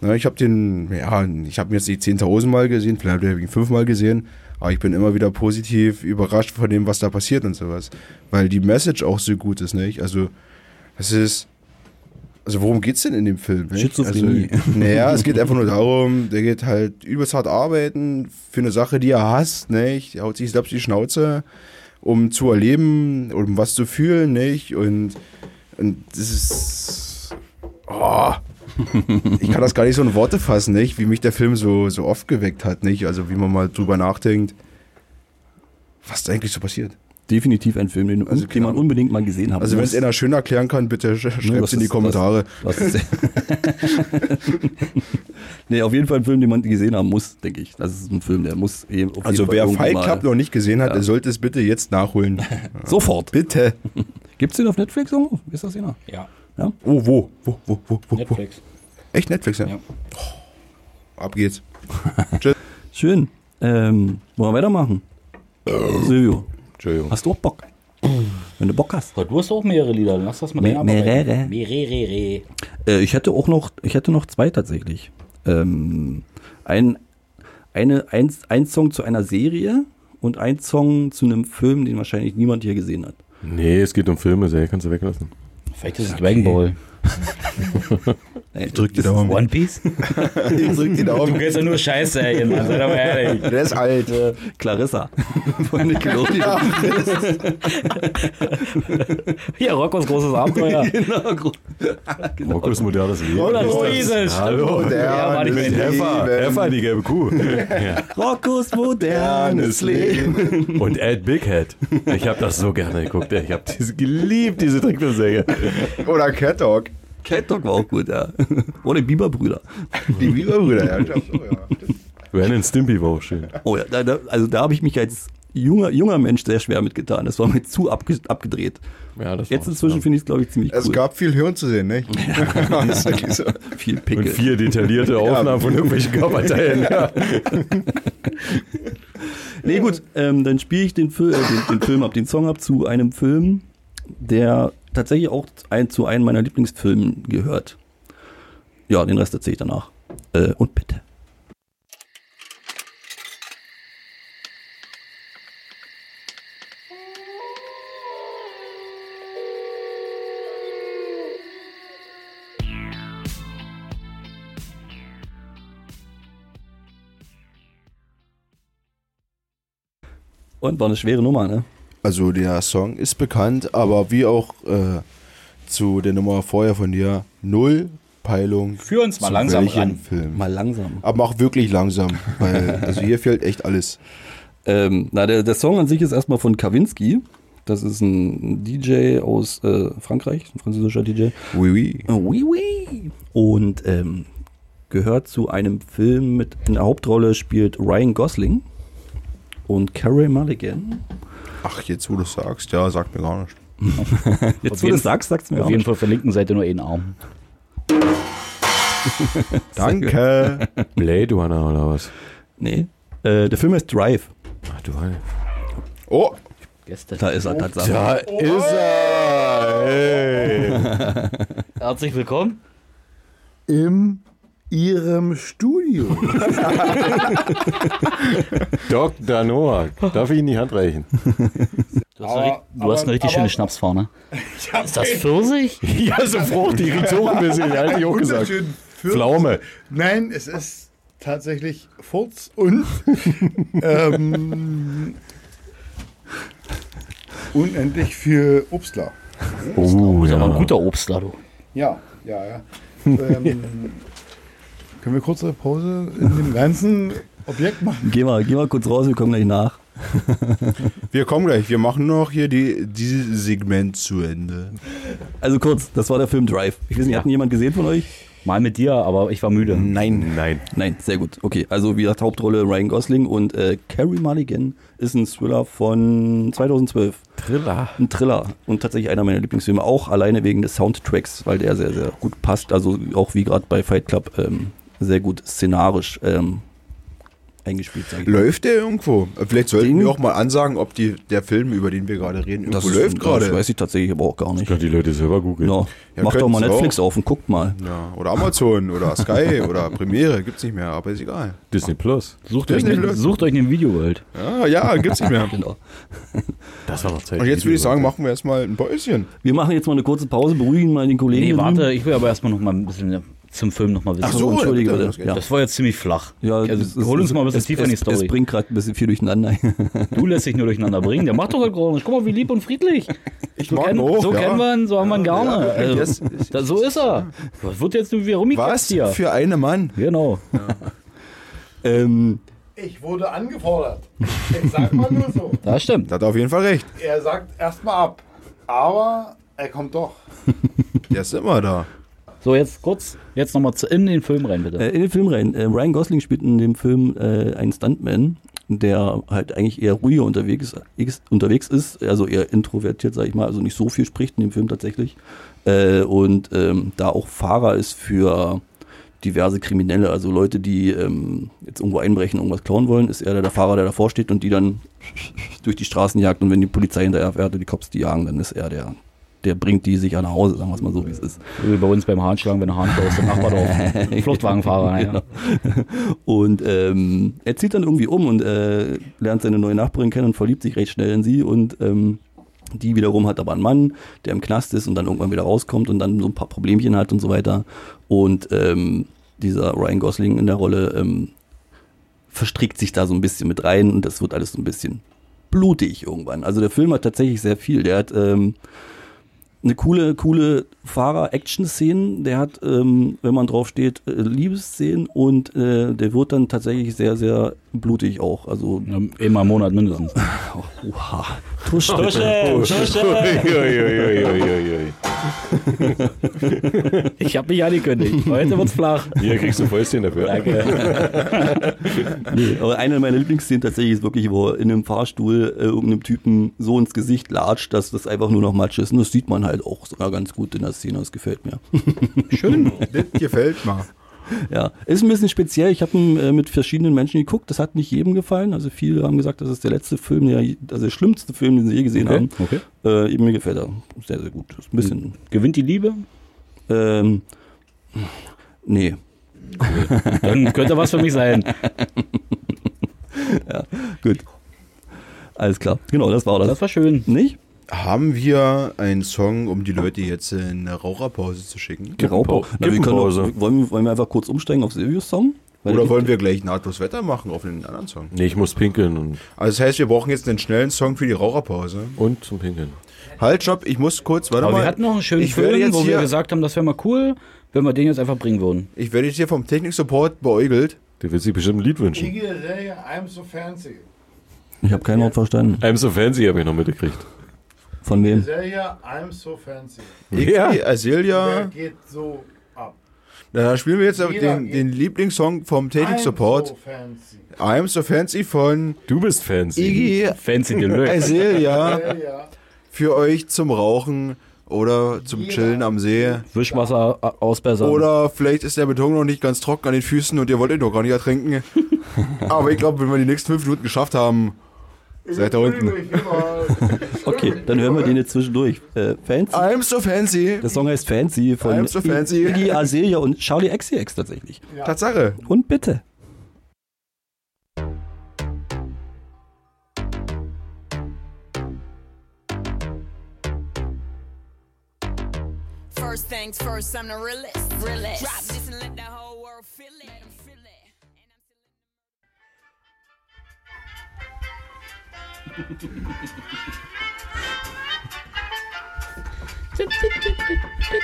Na, ich habe den, ja, ich habe ihn jetzt die 10.000 Mal gesehen, vielleicht habe ich ihn fünfmal gesehen, aber ich bin immer wieder positiv überrascht von dem, was da passiert und sowas. Weil die Message auch so gut ist, nicht? Also, es ist. Also, worum geht's denn in dem Film? Nicht? Schizophrenie. Also, naja, es geht einfach nur darum, der geht halt übelst hart arbeiten für eine Sache, die er hasst, nicht? Er haut sich selbst die Schnauze, um zu erleben, um was zu fühlen, nicht? Und, und das ist. Oh, ich kann das gar nicht so in Worte fassen, nicht? Wie mich der Film so, so oft geweckt hat, nicht? Also, wie man mal drüber nachdenkt, was da eigentlich so passiert. definitiv ein Film, den, Also den man klar. unbedingt mal gesehen haben Also wenn es einer schön erklären kann, bitte sch- Ne, schreibt es in die Kommentare. Was, was ist nee, auf jeden Fall ein Film, den man gesehen haben muss, denke ich. Das ist ein Film, der muss eben auf jeden Also Fall wer Fight Club noch nicht gesehen hat, der sollte es bitte jetzt nachholen. Sofort. bitte. Gibt's den auf Netflix irgendwo? Ist das einer? Ja, Oh, wo? Wo, wo, wo, wo, wo? Netflix. Echt Netflix, ja? Ja. Oh, ab geht's. Tschüss. Schön. Ähm, wollen wir weitermachen? Silvio, Entschuldigung. hast du auch Bock? Wenn du Bock hast. Du hast auch mehrere Lieder, lass das mal Me- mehrere. Mehrere. Äh, ich hätte auch noch, ich hätte noch zwei tatsächlich. Ähm, ein, eine, ein, ein Song zu einer Serie und ein Song zu einem Film, den wahrscheinlich niemand hier gesehen hat. Nee, es geht um Filme, Serie kannst du weglassen. Vielleicht ist es Dragon Ball. Ich Drück die Daumen. One Piece? Ich drück die Du Daumen. kennst ja nur Scheißserien, Mann, sei doch mal ehrlich. Der ist alt. Clarissa von Nickelodeon. Hier, Roccos großes Abenteuer. genau. gro- genau. Rockos modernes Leben. Oder so ist es. Hallo. Der Ja, mehr Heffer, die gelbe Kuh. ja. Roccos modernes Leben. Und Ed Big Head. Ich habe das so gerne geguckt. ey. Ich habe diese geliebt, diese Trickfilmserie. Oder Cat Dog. Cat Dog war auch gut, ja. Oder die Biberbrüder. Die Biberbrüder, ja. ich glaub so, ja. Ren and Stimpy war auch schön. Oh ja, da, da, also da habe ich mich als junger, junger Mensch sehr schwer mitgetan. Das war mir zu abge abgedreht. Ja, das Jetzt inzwischen finde ich es, glaube ich, ziemlich Es cool. gab viel Hirn zu sehen, ne? Das ist wirklich so. viel Und Pickel. vier detaillierte Aufnahmen von irgendwelchen Körperteilen. Ja. Nee, gut, ähm, dann spiele ich den, Fil äh, den, den Film ab, den Song ab zu einem Film, der tatsächlich auch ein, zu einem meiner Lieblingsfilmen gehört. Ja, den Rest erzähle ich danach. Äh, und bitte. Und war eine schwere Nummer, ne? Also der Song ist bekannt, aber wie auch äh, zu der Nummer vorher von dir, null Peilung. Führ uns mal zu langsam welchem ran. Film. Mal langsam. Aber mach wirklich langsam, weil also hier fehlt echt alles. Ähm, na, der, der Song an sich ist erstmal von Kavinsky. Das ist ein DJ aus äh, Frankreich, ein französischer DJ. Oui, oui. Oh, Oui, oui. Und ähm, gehört zu einem Film mit in der Hauptrolle spielt Ryan Gosling und Carey Mulligan. Ach, jetzt wo du sagst, ja, sagt mir gar nicht. Jetzt, wo du sagst, sagst du mir Auf jeden nicht. Fall verlinken seid ihr nur einen Arm. Danke. Blade Runner oder was? Nee. Äh, der Film heißt Drive. Ach du Heil. Oh, Gäste. Da ist er tatsächlich. Da ist er! Hey. Herzlich willkommen. in Ihrem Studio. Dr. Noah. Darf ich Ihnen die Hand reichen? Du hast, eine, ri- du hast eine richtig schöne Schnapsfahne. Ist das Pfirsich? Ja, so fruchtig, riecht so ein bisschen. Hätte ich auch gesagt. Pflaume. Nein, es ist tatsächlich Furz und ähm, unendlich für Obstler. Oh, Du bist aber ein guter Obstler, du. Ja, ja, ja. ähm, können wir kurze Pause in dem ganzen Objekt machen? Geh mal, geh mal kurz raus, wir kommen gleich nach. wir kommen gleich. Wir machen noch hier die, dieses Segment zu Ende. Also kurz, das war der Film Drive. Ich weiß nicht, hat ihn jemand gesehen von euch? Mal mit dir, aber ich war müde. Nein. Nein. Nein, sehr gut. Okay, also wie gesagt, Hauptrolle Ryan Gosling und äh, Carey Mulligan ist ein Thriller von 2012. Triller. Ein Thriller und tatsächlich einer meiner Lieblingsfilme, auch alleine wegen des Soundtracks, weil der sehr, sehr gut passt. Also auch wie gerade bei Fight Club ähm, sehr gut szenarisch ähm, eingespielt, sag ich mal. Läuft der irgendwo? Vielleicht sollten Ding. wir auch mal ansagen, ob die, der Film, über den wir gerade reden, Das irgendwo ist- läuft gerade. Das weiß ich tatsächlich aber auch gar nicht. Kann die Leute selber googeln. Ja. Ja, Macht doch mal Netflix auch. auf und guckt mal. Ja, oder Amazon oder Sky oder Premiere, gibt's nicht mehr, aber ist egal. Disney Plus. Sucht euch, Disney ne, Plus. sucht euch eine Videowelt. Ja, ja, gibt's nicht mehr. Genau. Das war noch Zeit. Und jetzt würde ich sagen, machen wir erstmal ein Päuschen. Wir machen jetzt mal eine kurze Pause, beruhigen mal den Kollegen. Nee, warte, ich will aber erstmal noch mal ein bisschen zum Film noch mal wissen. Ach so, entschuldige bitte, das. Ja. Das war jetzt ziemlich flach. Ja, also, hol uns mal ein bisschen es, tiefer in die es, Story. Es bringt gerade ein bisschen viel durcheinander. Du lässt dich nur durcheinander bringen. Der macht doch halt gar nicht. Guck mal, wie lieb und friedlich. Ich So, mag kennen, auch, so ja. kennen wir ihn, so haben wir ihn gerne. ja, also, yes. da, so ist er. Was wird jetzt wieder rumgekratzt Was hier? für eine Mann. Genau. ähm, Ich wurde angefordert. Ich sag mal nur so. Das stimmt. Da hat er auf jeden Fall recht. Er sagt erstmal ab. Aber er kommt doch. Der ist immer da. So, jetzt kurz, jetzt nochmal in den Film rein, bitte. Äh, in den Film rein. Äh, Ryan Gosling spielt in dem Film äh, einen Stuntman, der halt eigentlich eher ruhiger unterwegs, ist- unterwegs ist, also eher introvertiert, sag ich mal, also nicht so viel spricht in dem Film tatsächlich. Äh, und ähm, da auch Fahrer ist für diverse Kriminelle, also Leute, die ähm, jetzt irgendwo einbrechen, irgendwas klauen wollen, ist er der, der Fahrer, der davor steht und die dann durch die Straßen jagt und wenn die Polizei hinterher fährt und die Cops die jagen, dann ist er der, der bringt die sicher nach Hause, sagen wir es mal so, wie es ist. Wie bei uns beim Hahnschlagen, wenn der Hahn aus dem Nachbardorf. Fluchtwagenfahrer. Genau. Und ähm, er zieht dann irgendwie um und äh, lernt seine neue Nachbarin kennen und verliebt sich recht schnell in sie und ähm, die wiederum hat aber einen Mann, der im Knast ist und dann irgendwann wieder rauskommt und dann so ein paar Problemchen hat und so weiter. Und ähm, dieser Ryan Gosling in der Rolle ähm, verstrickt sich da so ein bisschen mit rein und das wird alles so ein bisschen blutig irgendwann. Also der Film hat tatsächlich sehr viel. Der hat ähm, eine coole, coole Fahrer-Action-Szenen. Der hat, ähm, wenn man drauf steht, äh, Liebesszenen und äh, der wird dann tatsächlich sehr, sehr blutig auch. Also, Ja, Einmal im Monat mindestens. oh, oha. Tusch, Tusche, Tusche. Ich hab mich angekündigt. Heute wird's flach. Hier kriegst du Fäustchen dafür. Danke. Nee, aber eine meiner Lieblingsszenen tatsächlich ist wirklich, wo er in einem Fahrstuhl äh, irgendeinem Typen so ins Gesicht latscht, dass das einfach nur noch Matsch ist. Und das sieht man halt auch sogar ganz gut in der Szene. Das gefällt mir. Schön. Das gefällt mir. Ja, ist ein bisschen speziell. Ich habe ihn äh, mit verschiedenen Menschen geguckt. Das hat nicht jedem gefallen. Also viele haben gesagt, das ist der letzte Film, der, also der schlimmste Film, den sie je gesehen Okay, haben. okay. Äh, eben mir gefällt er sehr, sehr gut. Ist ein bisschen, Gewinnt die Liebe? ähm, nee. Dann könnte was für mich sein. Gut. Alles klar. Genau, das war das. Das war schön. nicht? Haben wir einen Song, um die Leute jetzt in eine Raucherpause zu schicken? Gerauchpause. Na, wir können Gippenpause. doch, wollen, wir- wollen wir einfach kurz umsteigen auf Silvius Song? Weil Oder wollen wir gleich nahtlos Wetter machen auf einen anderen Song? Nee, ich muss pinkeln und, Also das heißt, wir brauchen jetzt einen schnellen Song für die Raucherpause. und zum Pinkeln. Halt, stopp, ich muss kurz, warte Aber mal. wir hatten noch einen schönen ich Film, jetzt wo wir gesagt haben, das wäre mal cool, wenn wir den jetzt einfach bringen würden. Ich werde jetzt hier vom Technik-Support beäugelt. Der will sich bestimmt ein Lied wünschen. Iggy Azalea, I'm so fancy. Ich habe kein Wort verstanden. I'm so fancy habe ich noch mitgekriegt. Von wem? Azalea, I'm so fancy. Iggy Ja. Der Azalea. geht so ab. Da spielen wir jetzt den, den Lieblingssong vom I'm Technik-Support. so fancy. I'm so fancy von Du bist fancy. Iggy Fancy Deluxe. Azalea. für euch zum Rauchen oder zum Jeder. Chillen am See. Wischwasser ausbessern. Oder vielleicht ist der Beton noch nicht ganz trocken an den Füßen und ihr wollt ihn doch gar nicht ertrinken. Aber ich glaube, wenn wir die nächsten fünf Minuten geschafft haben, seid da unten. Okay, dann hören wir den jetzt zwischendurch. Äh, Fancy. I'm so fancy. Der Song heißt Fancy von I'm so fancy. Iggy Azalea und Charlie XCX tatsächlich. Tatsache. Und bitte. First things first, I'm the realest. realest. Drop this and let the whole world feel it. Let 'em feel it. Still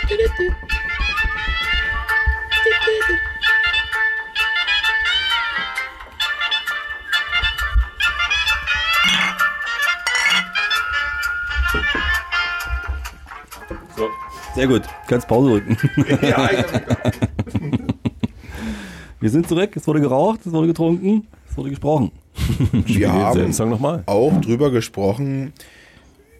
Sehr gut. Kannst Pause drücken. Wir sind zurück. Es wurde geraucht, es wurde getrunken, es wurde gesprochen. Wir haben Song nochmal. auch drüber gesprochen,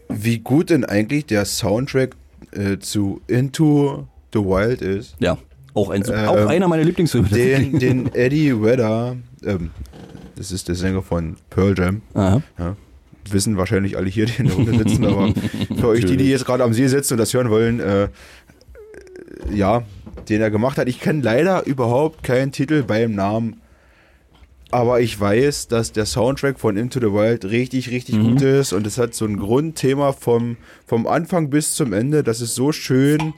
wie gut denn eigentlich der Soundtrack äh, zu Into the Wild ist. Ja, auch, ein, Ähm, auch einer meiner Lieblingsfilme. Den, den Eddie Vedder, ähm, das ist der Sänger von Pearl Jam, Aha. wissen wahrscheinlich alle hier, die in der Runde sitzen, aber für euch, die, die jetzt gerade am See sitzen und das hören wollen, äh, ja, den er gemacht hat. Ich kenne leider überhaupt keinen Titel beim Namen, aber ich weiß, dass der Soundtrack von Into the Wild richtig, richtig gut ist und es hat so ein Grundthema vom, vom Anfang bis zum Ende. Das ist so schön,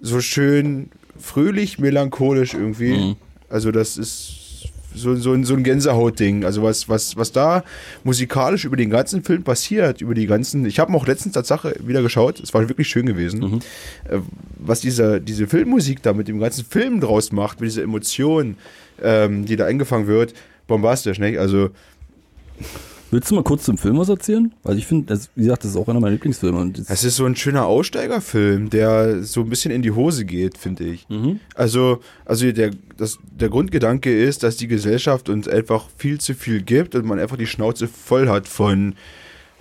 so schön fröhlich, melancholisch irgendwie. Also das ist so, so, ein- so ein Gänsehautding. Also was, was, was da musikalisch über den ganzen Film passiert, über die ganzen. Ich habe auch letztens Tatsache wieder geschaut. Es war wirklich schön gewesen. Äh, Was diese, diese Filmmusik da mit dem ganzen Film draus macht, mit dieser Emotion, ähm, die da eingefangen wird. bombastisch, nicht? Also, Willst du mal kurz zum Film was erzählen? Weil ich finde, wie gesagt, das ist auch einer meiner Lieblingsfilme. Es ist so ein schöner Aussteigerfilm, der so ein bisschen in die Hose geht, finde ich. Also, also der, das, der Grundgedanke ist, dass die Gesellschaft uns einfach viel zu viel gibt und man einfach die Schnauze voll hat von,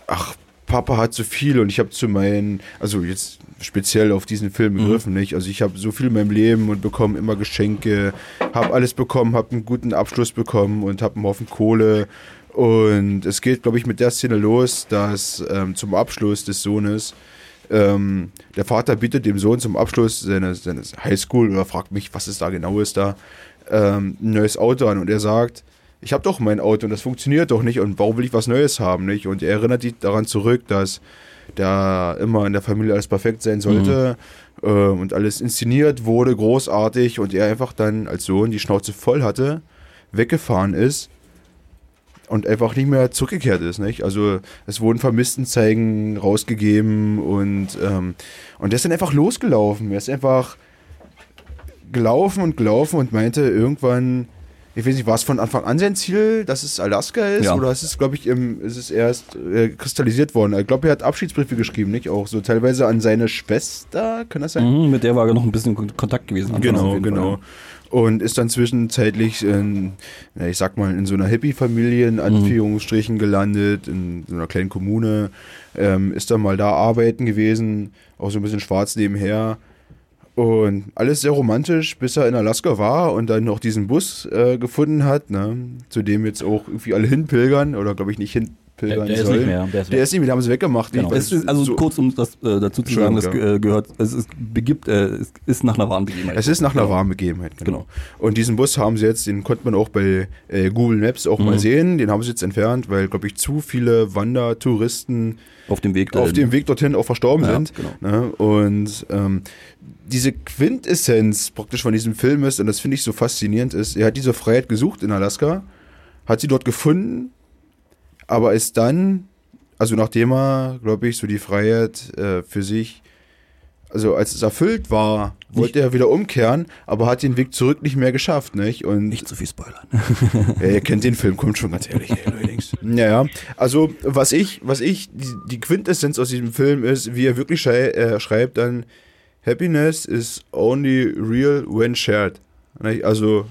ach, Papa hat zu viel und ich habe zu meinen, also jetzt speziell auf diesen Film begriffen, nicht? Also ich habe so viel in meinem Leben und bekomme immer Geschenke, habe alles bekommen, habe einen guten Abschluss bekommen und habe einen Haufen Kohle. Und es geht, glaube ich, mit der Szene los, dass ähm, zum Abschluss des Sohnes ähm, der Vater bietet dem Sohn zum Abschluss seines, seines Highschool oder fragt mich, was es da genau ist da, ähm, ein neues Auto an und er sagt, ich habe doch mein Auto und das funktioniert doch nicht und warum will ich was Neues haben, nicht? Und er erinnert die daran zurück, dass da immer in der Familie alles perfekt sein sollte äh, und alles inszeniert wurde, großartig und er einfach dann als Sohn die Schnauze voll hatte, weggefahren ist und einfach nicht mehr zurückgekehrt ist, nicht? Also es wurden Vermisstenzeigen rausgegeben und ähm, und der ist dann einfach losgelaufen. Er ist einfach gelaufen und gelaufen und meinte irgendwann, ich weiß nicht, war es von Anfang an sein Ziel, dass es Alaska ist Ja. oder ist es, glaube ich, im, ist es erst äh, kristallisiert worden? Ich glaube, er hat Abschiedsbriefe geschrieben, nicht? Auch so teilweise an seine Schwester, kann das sein? Mhm, mit der war er noch ein bisschen in Kontakt gewesen. Genau, genau. Fall. Und ist dann zwischenzeitlich in, ja, ich sag mal, in so einer Hippie-Familie Mhm. in Anführungsstrichen gelandet, in so einer kleinen Kommune, ähm, ist dann mal da arbeiten gewesen, auch so ein bisschen schwarz nebenher. Und alles sehr romantisch, bis er in Alaska war und dann noch diesen Bus äh, gefunden hat, ne, zu dem jetzt auch irgendwie alle hinpilgern, oder glaube ich nicht hinpilgern Der- der ist sollen. nicht mehr, der ist der ist nicht mehr, den haben sie weggemacht. Genau. ist, also so- kurz, um das äh, dazu zu sagen, das äh, gehört, es ist, begibt, äh, es ist nach einer wahren Begebenheit. Es ist nach einer Genau. warmen Begebenheit, genau. Genau. Und diesen Bus haben sie jetzt, den konnte man auch bei äh, Google Maps auch Mhm. mal sehen. Den haben sie jetzt entfernt, weil, glaube ich, zu viele Wandertouristen Auf dem Weg auf dahin. dem Weg dorthin auch verstorben Ja, sind. genau. Ne? Und ähm, diese Quintessenz praktisch von diesem Film ist, und das finde ich so faszinierend, ist, er hat diese Freiheit gesucht in Alaska, hat sie dort gefunden, aber ist dann, also nachdem er, glaube ich, so die Freiheit äh, für sich, also als es erfüllt war, wollte er wieder umkehren, aber hat den Weg zurück nicht mehr geschafft, nicht? Und Nicht zu viel spoilern. ja, ihr kennt den Film, kommt schon ganz ehrlich, ey, allerdings. Naja, also was ich, was ich, die, die Quintessenz aus diesem Film ist, wie er wirklich schrei äh, schreibt dann, Happiness is only real when shared. Also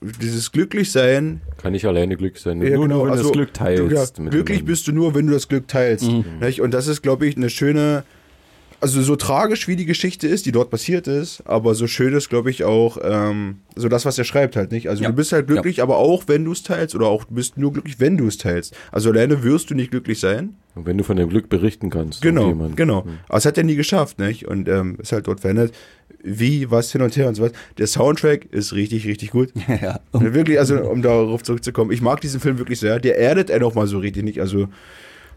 dieses Glücklichsein, Kann nicht alleine Glück sein. ja, nur, genau, nur wenn du also, das Glück teilst. du, ja, glücklich bist du nur, wenn du das Glück teilst. Nicht? Und das ist, glaube ich, eine schöne, also so tragisch wie die Geschichte ist, die dort passiert ist, aber so schön ist, glaube ich, auch ähm, so das, was er schreibt halt nicht. Also Ja. du bist halt glücklich, aber auch wenn du es teilst oder auch du bist nur glücklich, wenn du es teilst. Also alleine wirst du nicht glücklich sein. Und wenn du von dem Glück berichten kannst. Genau, genau. Hm. Aber es hat er nie geschafft, nicht? Und ähm, ist halt dort verändert. Wie, was hin und her und so was. Der Soundtrack ist richtig, richtig gut. ja. Wirklich, also um darauf zurückzukommen, ich mag diesen Film wirklich sehr. Der erdet er noch mal so richtig nicht. Also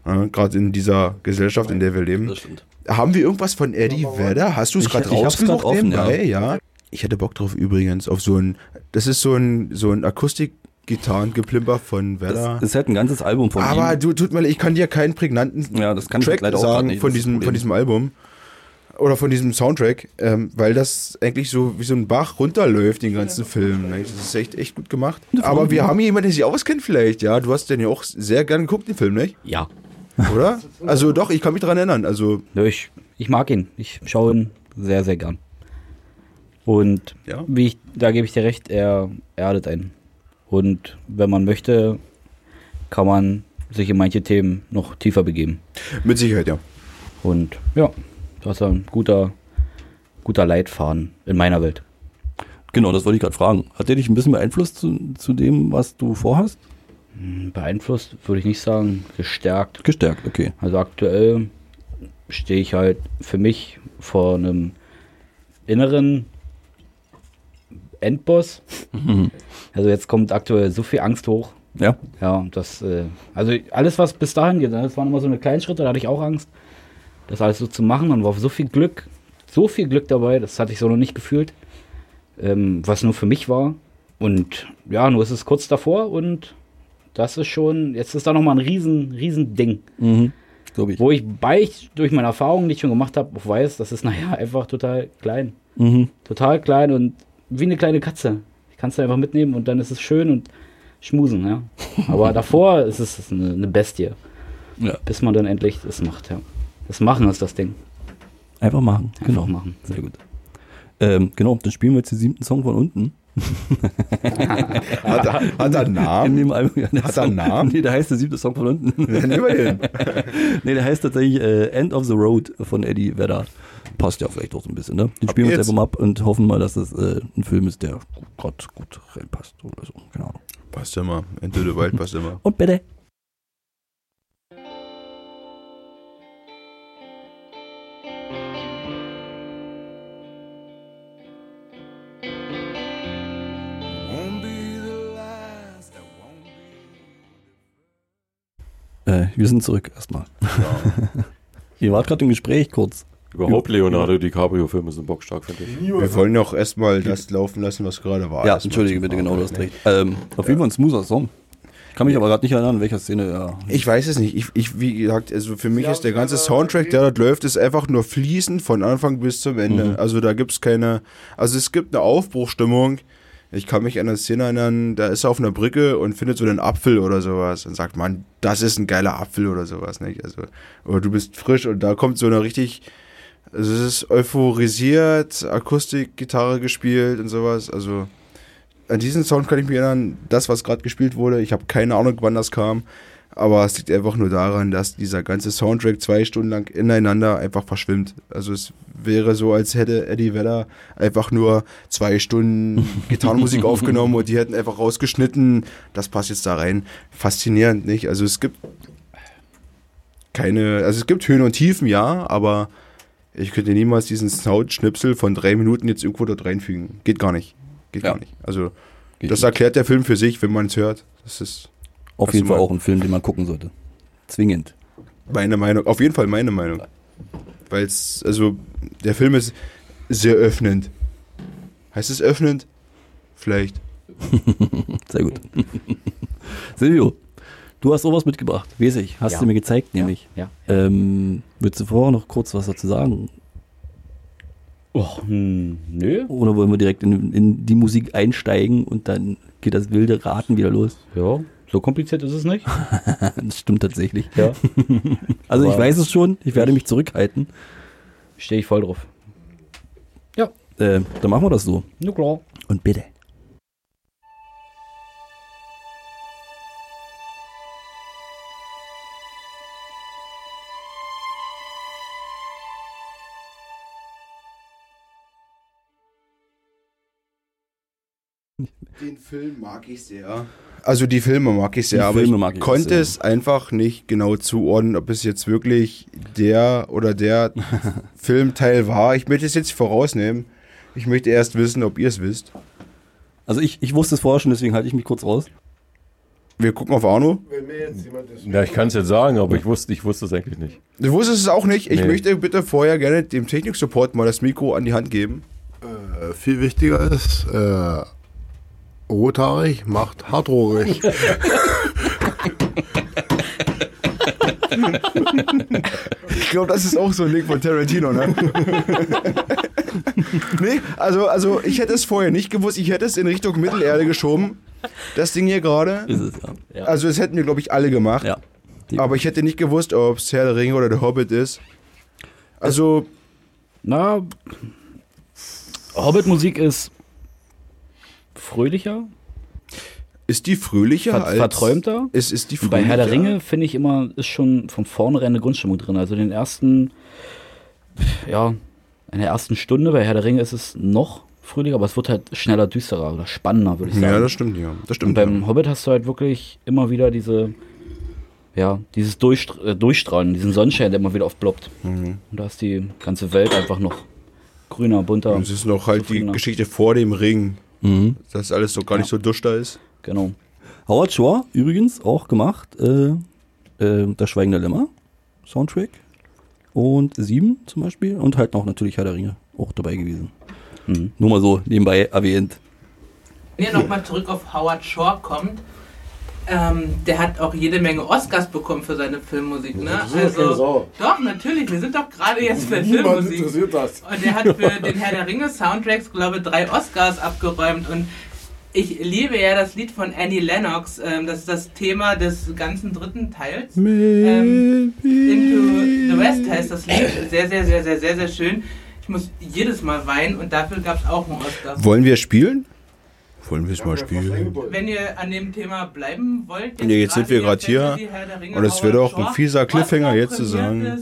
äh, gerade in dieser Gesellschaft, in der wir leben. Das stimmt. Haben wir irgendwas von Eddie Vedder? Hast du es Ich- gerade ich rausgesucht offen, nebenbei? Ja. Ich hätte Bock drauf übrigens auf so ein, das ist so ein, so ein Akustik-Gitarrengeplimper von Vedder. Das ist halt ein ganzes Album von Aber ihm. du, tut mir leid, ich kann dir keinen prägnanten Ja, das kann ich Track leider auch sagen nicht, von diesem, von diesem Album oder von diesem Soundtrack, ähm, weil das eigentlich so wie so ein Bach runterläuft, den ganzen Film. Ne? Das ist echt, echt gut gemacht. Aber wir haben hier jemanden, der sich auskennt vielleicht, ja. Du hast den ja auch sehr gern geguckt, den Film, nicht? Ja. Oder? Also doch, ich kann mich daran erinnern. Also, Ich, ich mag ihn. Ich schaue ihn sehr, sehr gern. Und Ja. wie ich, da gebe ich dir recht, er erdet einen. Und wenn man möchte, kann man sich in manche Themen noch tiefer begeben. mit Sicherheit, ja. Und ja, das ist ein guter, guter Leitfaden in meiner Welt. Genau, das wollte ich gerade fragen. Hat der dich ein bisschen beeinflusst zu, zu dem, was du vorhast? Beeinflusst würde ich nicht sagen, gestärkt. Gestärkt, okay. Also aktuell stehe ich halt für mich vor einem inneren Endboss. Also jetzt kommt aktuell so viel Angst hoch. Ja. Ja, das, äh, also alles, was bis dahin geht, ne, das waren immer so eine kleinen Schritte, da hatte ich auch Angst, das alles so zu machen und war so viel Glück, so viel Glück dabei, das hatte ich so noch nicht gefühlt, ähm, was nur für mich war. Und ja, nur ist es kurz davor und das ist schon, jetzt ist da nochmal ein riesen, riesen Ding. Mhm. Ich. Wo ich bei ich durch meine Erfahrungen, die ich schon gemacht habe, auch weiß, das ist naja einfach total klein. Mhm. Total klein und wie eine kleine Katze. Ich kann es einfach mitnehmen und dann ist es schön und schmusen, ja. Aber davor ist es eine, eine Bestie. Ja. Bis man dann endlich das macht, ja. Das Machen ist das Ding. Einfach machen. Einfach Genau. machen. Sehr gut. Ähm, genau, dann spielen wir jetzt den siebten Song von unten. Hat, er- hat er einen In Namen? dem Album, ja, der Hat er einen Song- Namen? Nee, der heißt der siebte Song von unten. Ja, nehmen wir den. nee, der heißt tatsächlich äh, End of the Road von Eddie Vedder. Passt ja vielleicht auch so ein bisschen, ne? Den spielen wir jetzt geht's. einfach mal ab und hoffen mal, dass das äh, ein Film ist, der gerade gut reinpasst oder so. Keine Ahnung. Passt immer. Into the Wild passt immer. Und bitte. Äh, wir sind zurück erstmal. Ihr wart gerade im Gespräch kurz. Überhaupt Leonardo DiCaprio-Filme sind bockstark, finde ich. Wir wollen doch erstmal das laufen lassen, was gerade war. ja, entschuldige bitte, genau, du hast Fahren, recht. Ähm, auf jeden Fall ein smoother Song. Ich kann mich aber gerade nicht erinnern, in welcher Szene er. Ich weiß es nicht. Ich, ich wie gesagt, also für mich ist der ganze Soundtrack, der dort läuft, ist einfach nur fließend von Anfang bis zum Ende. Mhm. Also da gibt's keine, also es gibt eine Aufbruchstimmung. Ich kann mich an eine Szene erinnern, da ist er auf einer Brücke und findet so einen Apfel oder sowas und sagt, man, das ist ein geiler Apfel oder sowas, nicht? Also, oder du bist frisch und da kommt so eine richtig, also es ist euphorisiert, Akustikgitarre gespielt und sowas. Also an diesen Sound kann ich mich erinnern, das, was gerade gespielt wurde. Ich habe keine Ahnung, wann das kam. Aber es liegt einfach nur daran, dass dieser ganze Soundtrack zwei Stunden lang ineinander einfach verschwimmt. Also es wäre so, als hätte Eddie Vedder einfach nur zwei Stunden Gitarrenmusik aufgenommen und die hätten einfach rausgeschnitten. Das passt jetzt da rein. Faszinierend, nicht? Also es gibt keine, also es gibt Höhen und Tiefen, ja, aber ich könnte niemals diesen Soundschnipsel von drei Minuten jetzt irgendwo dort reinfügen. Geht gar nicht. Geht Ja. gar nicht. Also Geht das erklärt der Film für sich, wenn man es hört. Das ist Auf Hast jeden Fall auch ein Film, den man gucken sollte. Zwingend. meine Meinung. Auf jeden Fall meine Meinung. Weil es, also, der Film ist sehr öffnend. Heißt es öffnend? Vielleicht. Sehr gut. Silvio, du hast sowas mitgebracht, weiß ich. Hast Ja. du mir gezeigt, nämlich. Ja. Ähm, würdest du vorher noch kurz was dazu sagen? Och, hm, nö. Oder wollen wir direkt in, in die Musik einsteigen und dann geht das wilde Raten wieder los? Ja, so kompliziert ist es nicht. Das stimmt tatsächlich. Ja. Also ich Aber- weiß es schon, ich werde mich zurückhalten. Stehe ich voll drauf. Äh, dann machen wir das so. Na klar. Und bitte. Den Film mag ich sehr. Also die Filme mag ich sehr, Die aber Filme ich mag ich konnte sehr. es einfach nicht genau zuordnen, ob es jetzt wirklich der oder der Filmteil war. Ich möchte es jetzt vorausnehmen. Ich möchte erst wissen, ob ihr es wisst. Also ich, ich wusste es vorher schon, deswegen halte ich mich kurz raus. Wir gucken auf Arno. Ja, ich kann es jetzt sagen, aber ich wusste, ich wusste es eigentlich nicht. Du wusstest es auch nicht. Ich Nee. möchte bitte vorher gerne dem Techniksupport mal das Mikro an die Hand geben. äh, viel wichtiger ist, äh, rothaarig macht hartrohrig. Ich glaube, das ist auch so ein Ding von Tarantino, ne? nee, also, also ich hätte es vorher nicht gewusst. Ich hätte es in Richtung Mittelerde geschoben. Das Ding hier gerade. Ja. Also es hätten wir, glaube ich, alle gemacht. Ja. Aber ich hätte nicht gewusst, ob es Herr der Ringe oder der Hobbit ist. Also, Na, Hobbit-Musik ist fröhlicher, ist die fröhlicher ver als... verträumter. Ist, ist die Und bei Herr der fröhlicher? Ringe finde ich immer, ist schon von vornherein eine Grundstimmung drin. Also den ersten, ja, in der ersten Stunde bei Herr der Ringe ist es noch fröhlicher, aber es wird halt schneller düsterer oder spannender, würde ich sagen. Ja, das stimmt, ja. Das Und stimmt. beim ja. Hobbit hast du halt wirklich immer wieder diese, ja, dieses Durchstra äh, Durchstrahlen, diesen Sonnenschein, der immer wieder aufploppt. Mhm. Und da ist die ganze Welt einfach noch grüner, bunter. Und es ist noch halt die. Geschichte vor dem Ring, Mhm. dass alles so gar nicht so duster ist. Genau. Howard Shore übrigens auch gemacht. Äh, äh, das Schweigen der Lämmer Soundtrack. Und Sieben zum Beispiel. Und halt noch natürlich Herr der Ringe auch dabei gewesen. Mhm. Nur mal so nebenbei erwähnt. Wenn ihr nochmal zurück auf Howard Shore kommt, ähm, der hat auch jede Menge Oscars bekommen für seine Filmmusik, ne? Also, Sau. doch, natürlich, wir sind doch gerade jetzt bei Niemand Filmmusik. interessiert das. Und der hat für den Herr der Ringe Soundtracks, glaube ich, drei Oscars abgeräumt. Und Ich liebe ja das Lied von Annie Lennox. Ähm, das ist das Thema des ganzen dritten Teils. Ähm, Into the West heißt das Lied. Sehr, sehr, sehr, sehr, sehr, sehr schön. Ich muss jedes Mal weinen und dafür gab es auch einen Oscar. Wollen wir spielen? Wollen wir es mal spielen? Wenn ihr an dem Thema bleiben wollt. Ja, jetzt sind wir gerade hier. Fantasy, Herr der Ringe, Und es wäre Howard doch ein fieser Cliffhanger jetzt zu sagen.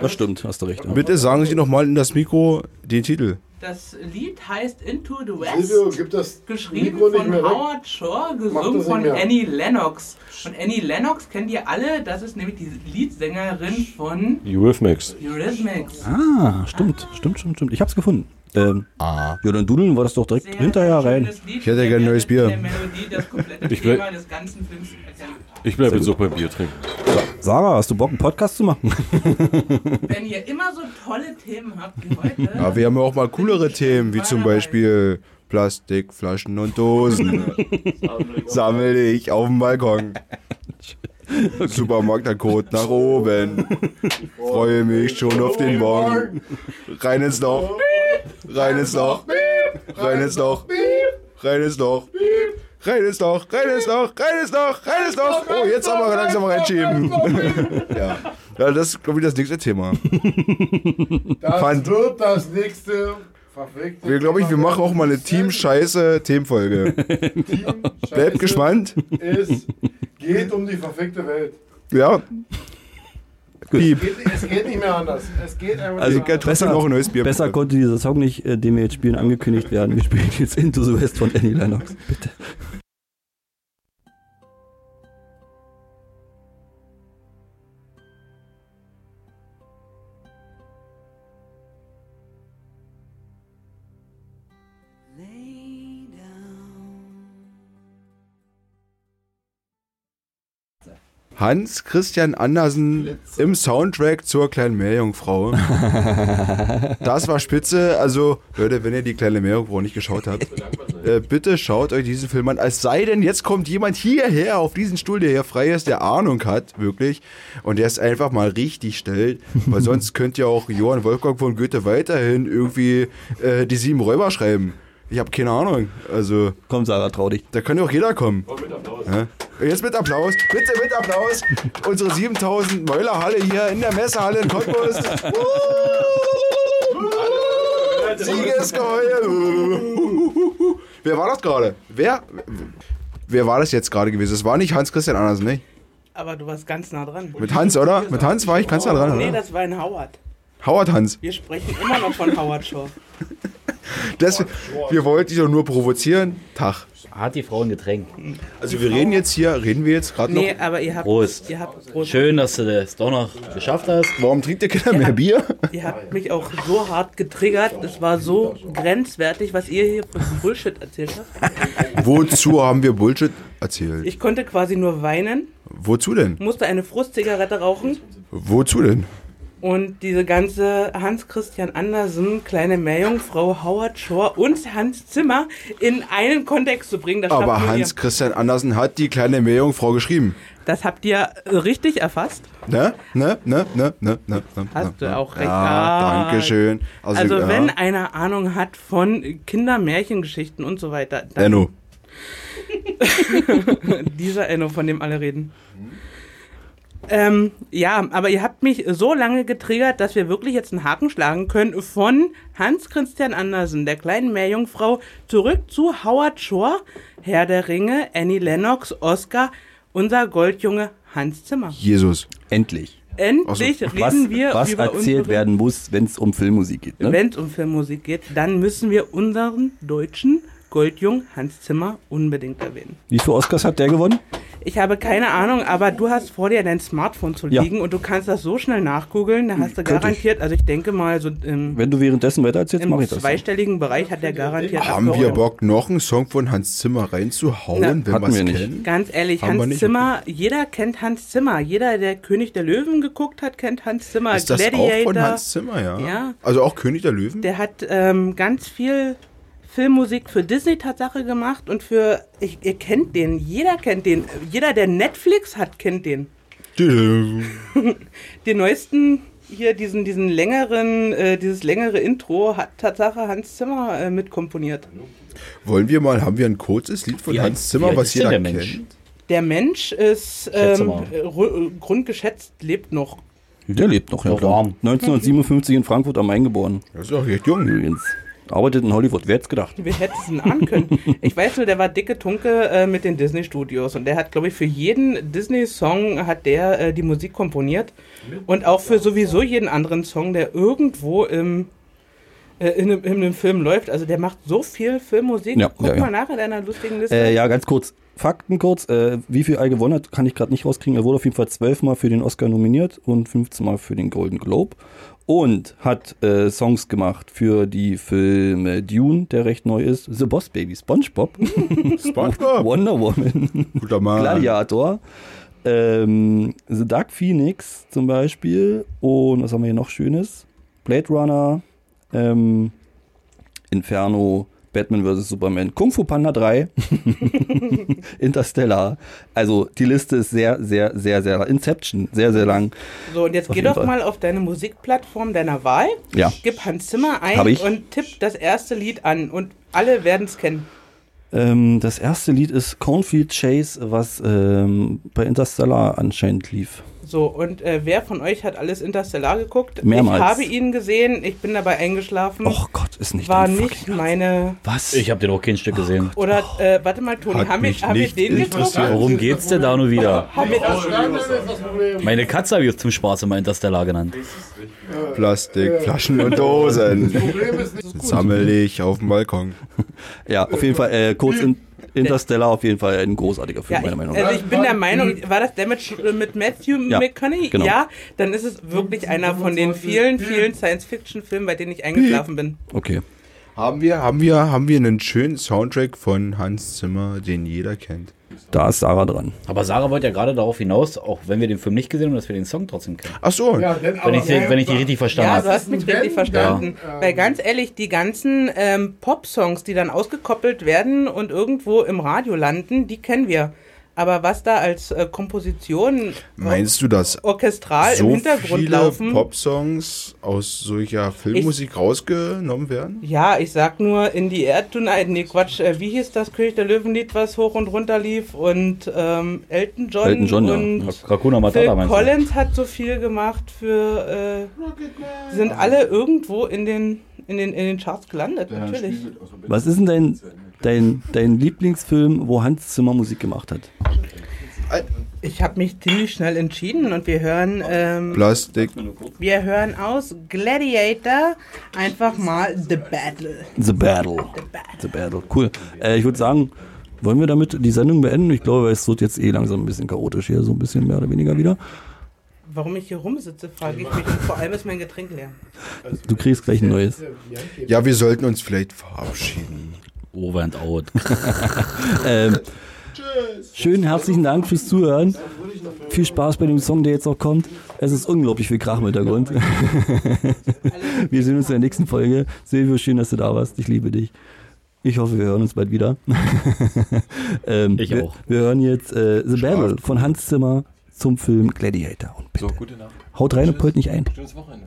Das stimmt, hast du recht. Ja. Bitte sagen Sie noch mal in das Mikro den Titel. Das Lied heißt Into the West. Silvio, gib das Geschrieben von. Howard Shore, gesungen von. Annie Lennox. Und Annie Lennox kennt ihr alle, das ist nämlich die Leadsängerin von Eurythmics. Eurythmics. Ah, stimmt, stimmt, stimmt, stimmt. Ich hab's gefunden. Ähm, Ah. ja, dann dudeln wir das doch direkt Sehr hinterher rein. Ich hätte gerne neues werdet Bier. Melodie Ich erkennen. Ich bleibe jetzt auch beim Bier trinken. Sarah, hast du Bock, einen Podcast zu machen? Wenn ihr immer so tolle Themen habt wie heute, Aber wir haben ja auch mal coolere Themen, wie zum Beispiel Plastik, Flaschen und Dosen. Sammel ich auf dem Balkon. Supermarkt der Code nach oben. Freue mich schon auf den Morgen. Rein ins Loch. Rein ins Loch. Rein ins Loch. Rein ins Loch. Rein ins Loch, rein ins Loch, rein ins Loch, rein ins Loch. Oh, jetzt aber langsam reinschieben. ja. ja, das ist, glaube ich, das nächste Thema. Das Fand- wird das nächste verfickte Wir glaube ich, wir machen auch mal eine Team-Scheiße-Themenfolge. Team Bleibt gespannt. Es geht um die verfickte Welt. Ja. Piep. Geht, es geht nicht mehr anders. Es geht einfach Also nicht. Trotzdem noch ein neues Bier. Besser konnte dieser Song nicht, äh, den wir jetzt spielen, angekündigt werden. Wir spielen jetzt Into the West von Annie Lennox. Bitte. Hans Christian Andersen im Soundtrack zur kleinen Meerjungfrau. Das war spitze. Also, Leute, wenn ihr die kleine Meerjungfrau nicht geschaut habt, äh, bitte schaut euch diesen Film an. Es sei denn, jetzt kommt jemand hierher auf diesen Stuhl, der hier frei ist, der Ahnung hat, wirklich. Und der es einfach mal richtig stellt. Weil sonst könnt ihr auch Johann Wolfgang von Goethe weiterhin irgendwie äh, die sieben Räuber schreiben. Ich habe keine Ahnung. Also, Komm, Sarah, trau dich. da kann ja auch jeder kommen. Ja? Jetzt mit Applaus. Bitte mit Applaus. Unsere 7000 Mäulerhalle hier in der Messehalle in Cottbus. Siegesgeheul. Wer war das gerade? Wer? Wer war das jetzt gerade gewesen? Es war nicht Hans Christian Andersen, ne? aber du warst ganz nah dran. Mit Hans, oder? Mit Hans war ich ganz nah dran, Nee, oder? das war ein Howard. Howard Hans. Wir sprechen immer noch von Howard Shore. Das, wir wollten dich doch nur provozieren. Tag. Hat die Frau ein Getränk. Also wir reden jetzt hier, reden wir jetzt gerade noch. Nee, aber ihr habt, Prost. ihr habt, Prost. Schön, dass du das doch noch geschafft hast. Warum trinkt ihr keiner mehr Bier? Ihr habt mich auch so hart getriggert. Es war so grenzwertig, was ihr hier für Bullshit erzählt habt. Wozu haben wir Bullshit erzählt? Ich konnte quasi nur weinen, Wozu denn? musste eine Frustzigarette rauchen Wozu denn? Und diese ganze Hans-Christian Andersen, kleine Meerjungfrau, Howard Shore und Hans Zimmer in einen Kontext zu bringen. Das Aber nur ihr. Hans Christian Andersen hat die kleine Meerjungfrau geschrieben. Das habt ihr richtig erfasst. Ne? Ne? Ne? Ne? Ne? Ne? ne Hast ne, du auch recht. Ja, Ah. danke schön. Also, Also ja. wenn einer Ahnung hat von Kindermärchengeschichten und so weiter, dann Enno. dieser Enno, von dem alle reden. Ähm, ja, aber ihr habt mich so lange getriggert, dass wir wirklich jetzt einen Haken schlagen können von Hans Christian Andersen, der kleinen Meerjungfrau, zurück zu Howard Shore, Herr der Ringe, Annie Lennox, Oscar, unser Goldjunge Hans Zimmer. Jesus. Endlich. Endlich reden Was, wir was über erzählt werden muss, wenn es um Filmmusik geht. Ne? Wenn es um Filmmusik geht, dann müssen wir unseren deutschen Goldjung Hans Zimmer unbedingt erwähnen. Wie viele Oscars hat der gewonnen? Ich habe keine Ahnung, aber du hast vor dir dein Smartphone zu Ja. liegen und du kannst das so schnell nachgoogeln, da hast du Könnte ich. garantiert, also ich denke mal, so im, Wenn du währenddessen weiter erzählst, im mache ich das. zweistelligen Bereich hat der garantiert Haben wir. Bock, noch einen Song von Hans Zimmer reinzuhauen, Na, wenn hatten wir es kennen? Ganz ehrlich, Haben Hans? Zimmer, jeder kennt Hans Zimmer. Jeder, der König der Löwen geguckt hat, kennt Hans Zimmer. Ist das Gladiator. auch von Hans Zimmer, ja? Ja. Also auch König der Löwen? Der hat ähm, ganz viel Filmmusik für Disney Tatsache gemacht und für, ich, ihr kennt den, jeder kennt den. Jeder, der Netflix hat, kennt den. Den neuesten, hier diesen, diesen längeren, äh, dieses längere Intro hat Tatsache Hans Zimmer äh, mitkomponiert. Wollen wir mal, haben wir ein kurzes Lied von Wie Hans Zimmer, alt was jeder der Mensch? kennt? Der Mensch ist ähm, mal. ru- grundgeschätzt, lebt noch. Der lebt noch, ja klar. warm. 1957 in Frankfurt am Main geboren. Das ist auch recht jung. Übrigens. Arbeitet in Hollywood. Wer hätte gedacht? Wer hätte es denn ahnen können? Ich weiß nur, der war dicke Tunke äh, mit den Disney-Studios und der hat, glaube ich, für jeden Disney-Song hat der äh, die Musik komponiert und auch für sowieso jeden anderen Song, der irgendwo im, äh, in, einem, in einem Film läuft. Also der macht so viel Filmmusik. Ja, Guck ja, ja. mal nach in deiner lustigen Liste. Äh, ja, ganz kurz. Fakten kurz. Äh, wie viel er gewonnen hat, kann ich gerade nicht rauskriegen. Er wurde auf jeden Fall zwölfmal für den Oscar nominiert und 15 Mal für den Golden Globe. Und hat äh, Songs gemacht für die Filme Dune, der recht neu ist, The Boss Baby, SpongeBob, Spongebob. Wonder Woman, Guter Mann. Gladiator, ähm, The Dark Phoenix zum Beispiel und was haben wir hier noch Schönes? Blade Runner, ähm, Inferno, Batman vs. Superman, Kung Fu Panda 3, Interstellar. Also die Liste ist sehr, sehr, sehr, sehr, Inception, sehr, sehr lang. so, und jetzt auf geh doch Fall. mal auf deine Musikplattform deiner Wahl, Ja. gib Hans Zimmer ein und tipp das erste Lied an und alle werden es kennen. Ähm, das erste Lied ist Cornfield Chase, was ähm, bei Interstellar anscheinend lief. So, und äh, wer von euch hat alles Interstellar geguckt? Mehrmals. Ich habe ihn gesehen, ich bin dabei eingeschlafen. Och Gott, ist nicht war nicht meine. Was? Ich habe den auch kein Stück gesehen. Oder, äh, warte mal, Toni, Hat haben wir, haben wir nicht den interessiert. getroffen? Worum geht's denn da nur wieder? Meine Katze habe ich zum Spaß immer Interstellar genannt. Plastik, Flaschen und Dosen. Sammel ich auf dem Balkon. Ja, auf jeden Fall, äh, kurz in, Interstellar auf jeden Fall ein großartiger Film, ja, meiner Meinung nach. also ich bin der Meinung, war das mit, Sch- mit Matthew Ja, McConaughey? genau. Ja, dann ist es wirklich einer von den vielen, vielen Science-Fiction-Filmen, bei denen ich eingeschlafen bin. Okay. Haben wir, haben wir, haben wir einen schönen Soundtrack von Hans Zimmer, den jeder kennt? Da ist Sarah dran. Aber Sarah wollte ja gerade darauf hinaus, auch wenn wir den Film nicht gesehen haben, dass wir den Song trotzdem kennen. Ach so. Ja, denn, Wenn ich, wenn ich die richtig verstanden Ja, habe. du hast mich richtig verstanden. dann, ähm, Weil ganz ehrlich, die ganzen ähm, Pop-Songs, die dann ausgekoppelt werden und irgendwo im Radio landen, die kennen wir. Aber was da als äh, Komposition Meinst du, dass orchestral so im Hintergrund viele laufen? Popsongs aus solcher Filmmusik rausgenommen werden? Ja, ich sag nur In the Air Tonight, nee Quatsch, äh, wie hieß das König der Löwenlied, was hoch und runter lief und ähm, Elton John, Elton John, ja. und Hakuna Phil Matata du? Collins hat so viel gemacht für, äh, sind alle irgendwo in den, in den, in den Charts gelandet, natürlich. Was ist denn dein, dein, dein Lieblingsfilm, wo Hans Zimmer Musik gemacht hat? Ich habe mich ziemlich schnell entschieden und wir hören, ähm, Plastik. wir hören aus Gladiator einfach mal The Battle. The Battle. The Battle. Cool. Äh, ich würde sagen, wollen wir damit die Sendung beenden? Ich glaube, es wird jetzt eh langsam ein bisschen chaotisch hier, so ein bisschen mehr oder weniger wieder. Warum ich hier rumsitze, frage ich mich. Vor allem ist mein Getränk leer. Du kriegst gleich ein neues. Ja, wir sollten uns vielleicht verabschieden. Over and out. Ähm, schönen herzlichen Dank fürs Zuhören. Viel Spaß bei dem Song, der jetzt noch kommt. Es ist unglaublich viel Krach im Hintergrund. wir sehen uns in der nächsten Folge. Silvio, schön, dass du da warst. Ich liebe dich. Ich hoffe, wir hören uns bald wieder. ähm, Ich wir, auch. Wir hören jetzt äh, The Battle von Hans Zimmer zum Film Gladiator. Und bitte, So, gute Nacht. haut rein und peut nicht ein. Schönes Wochenende.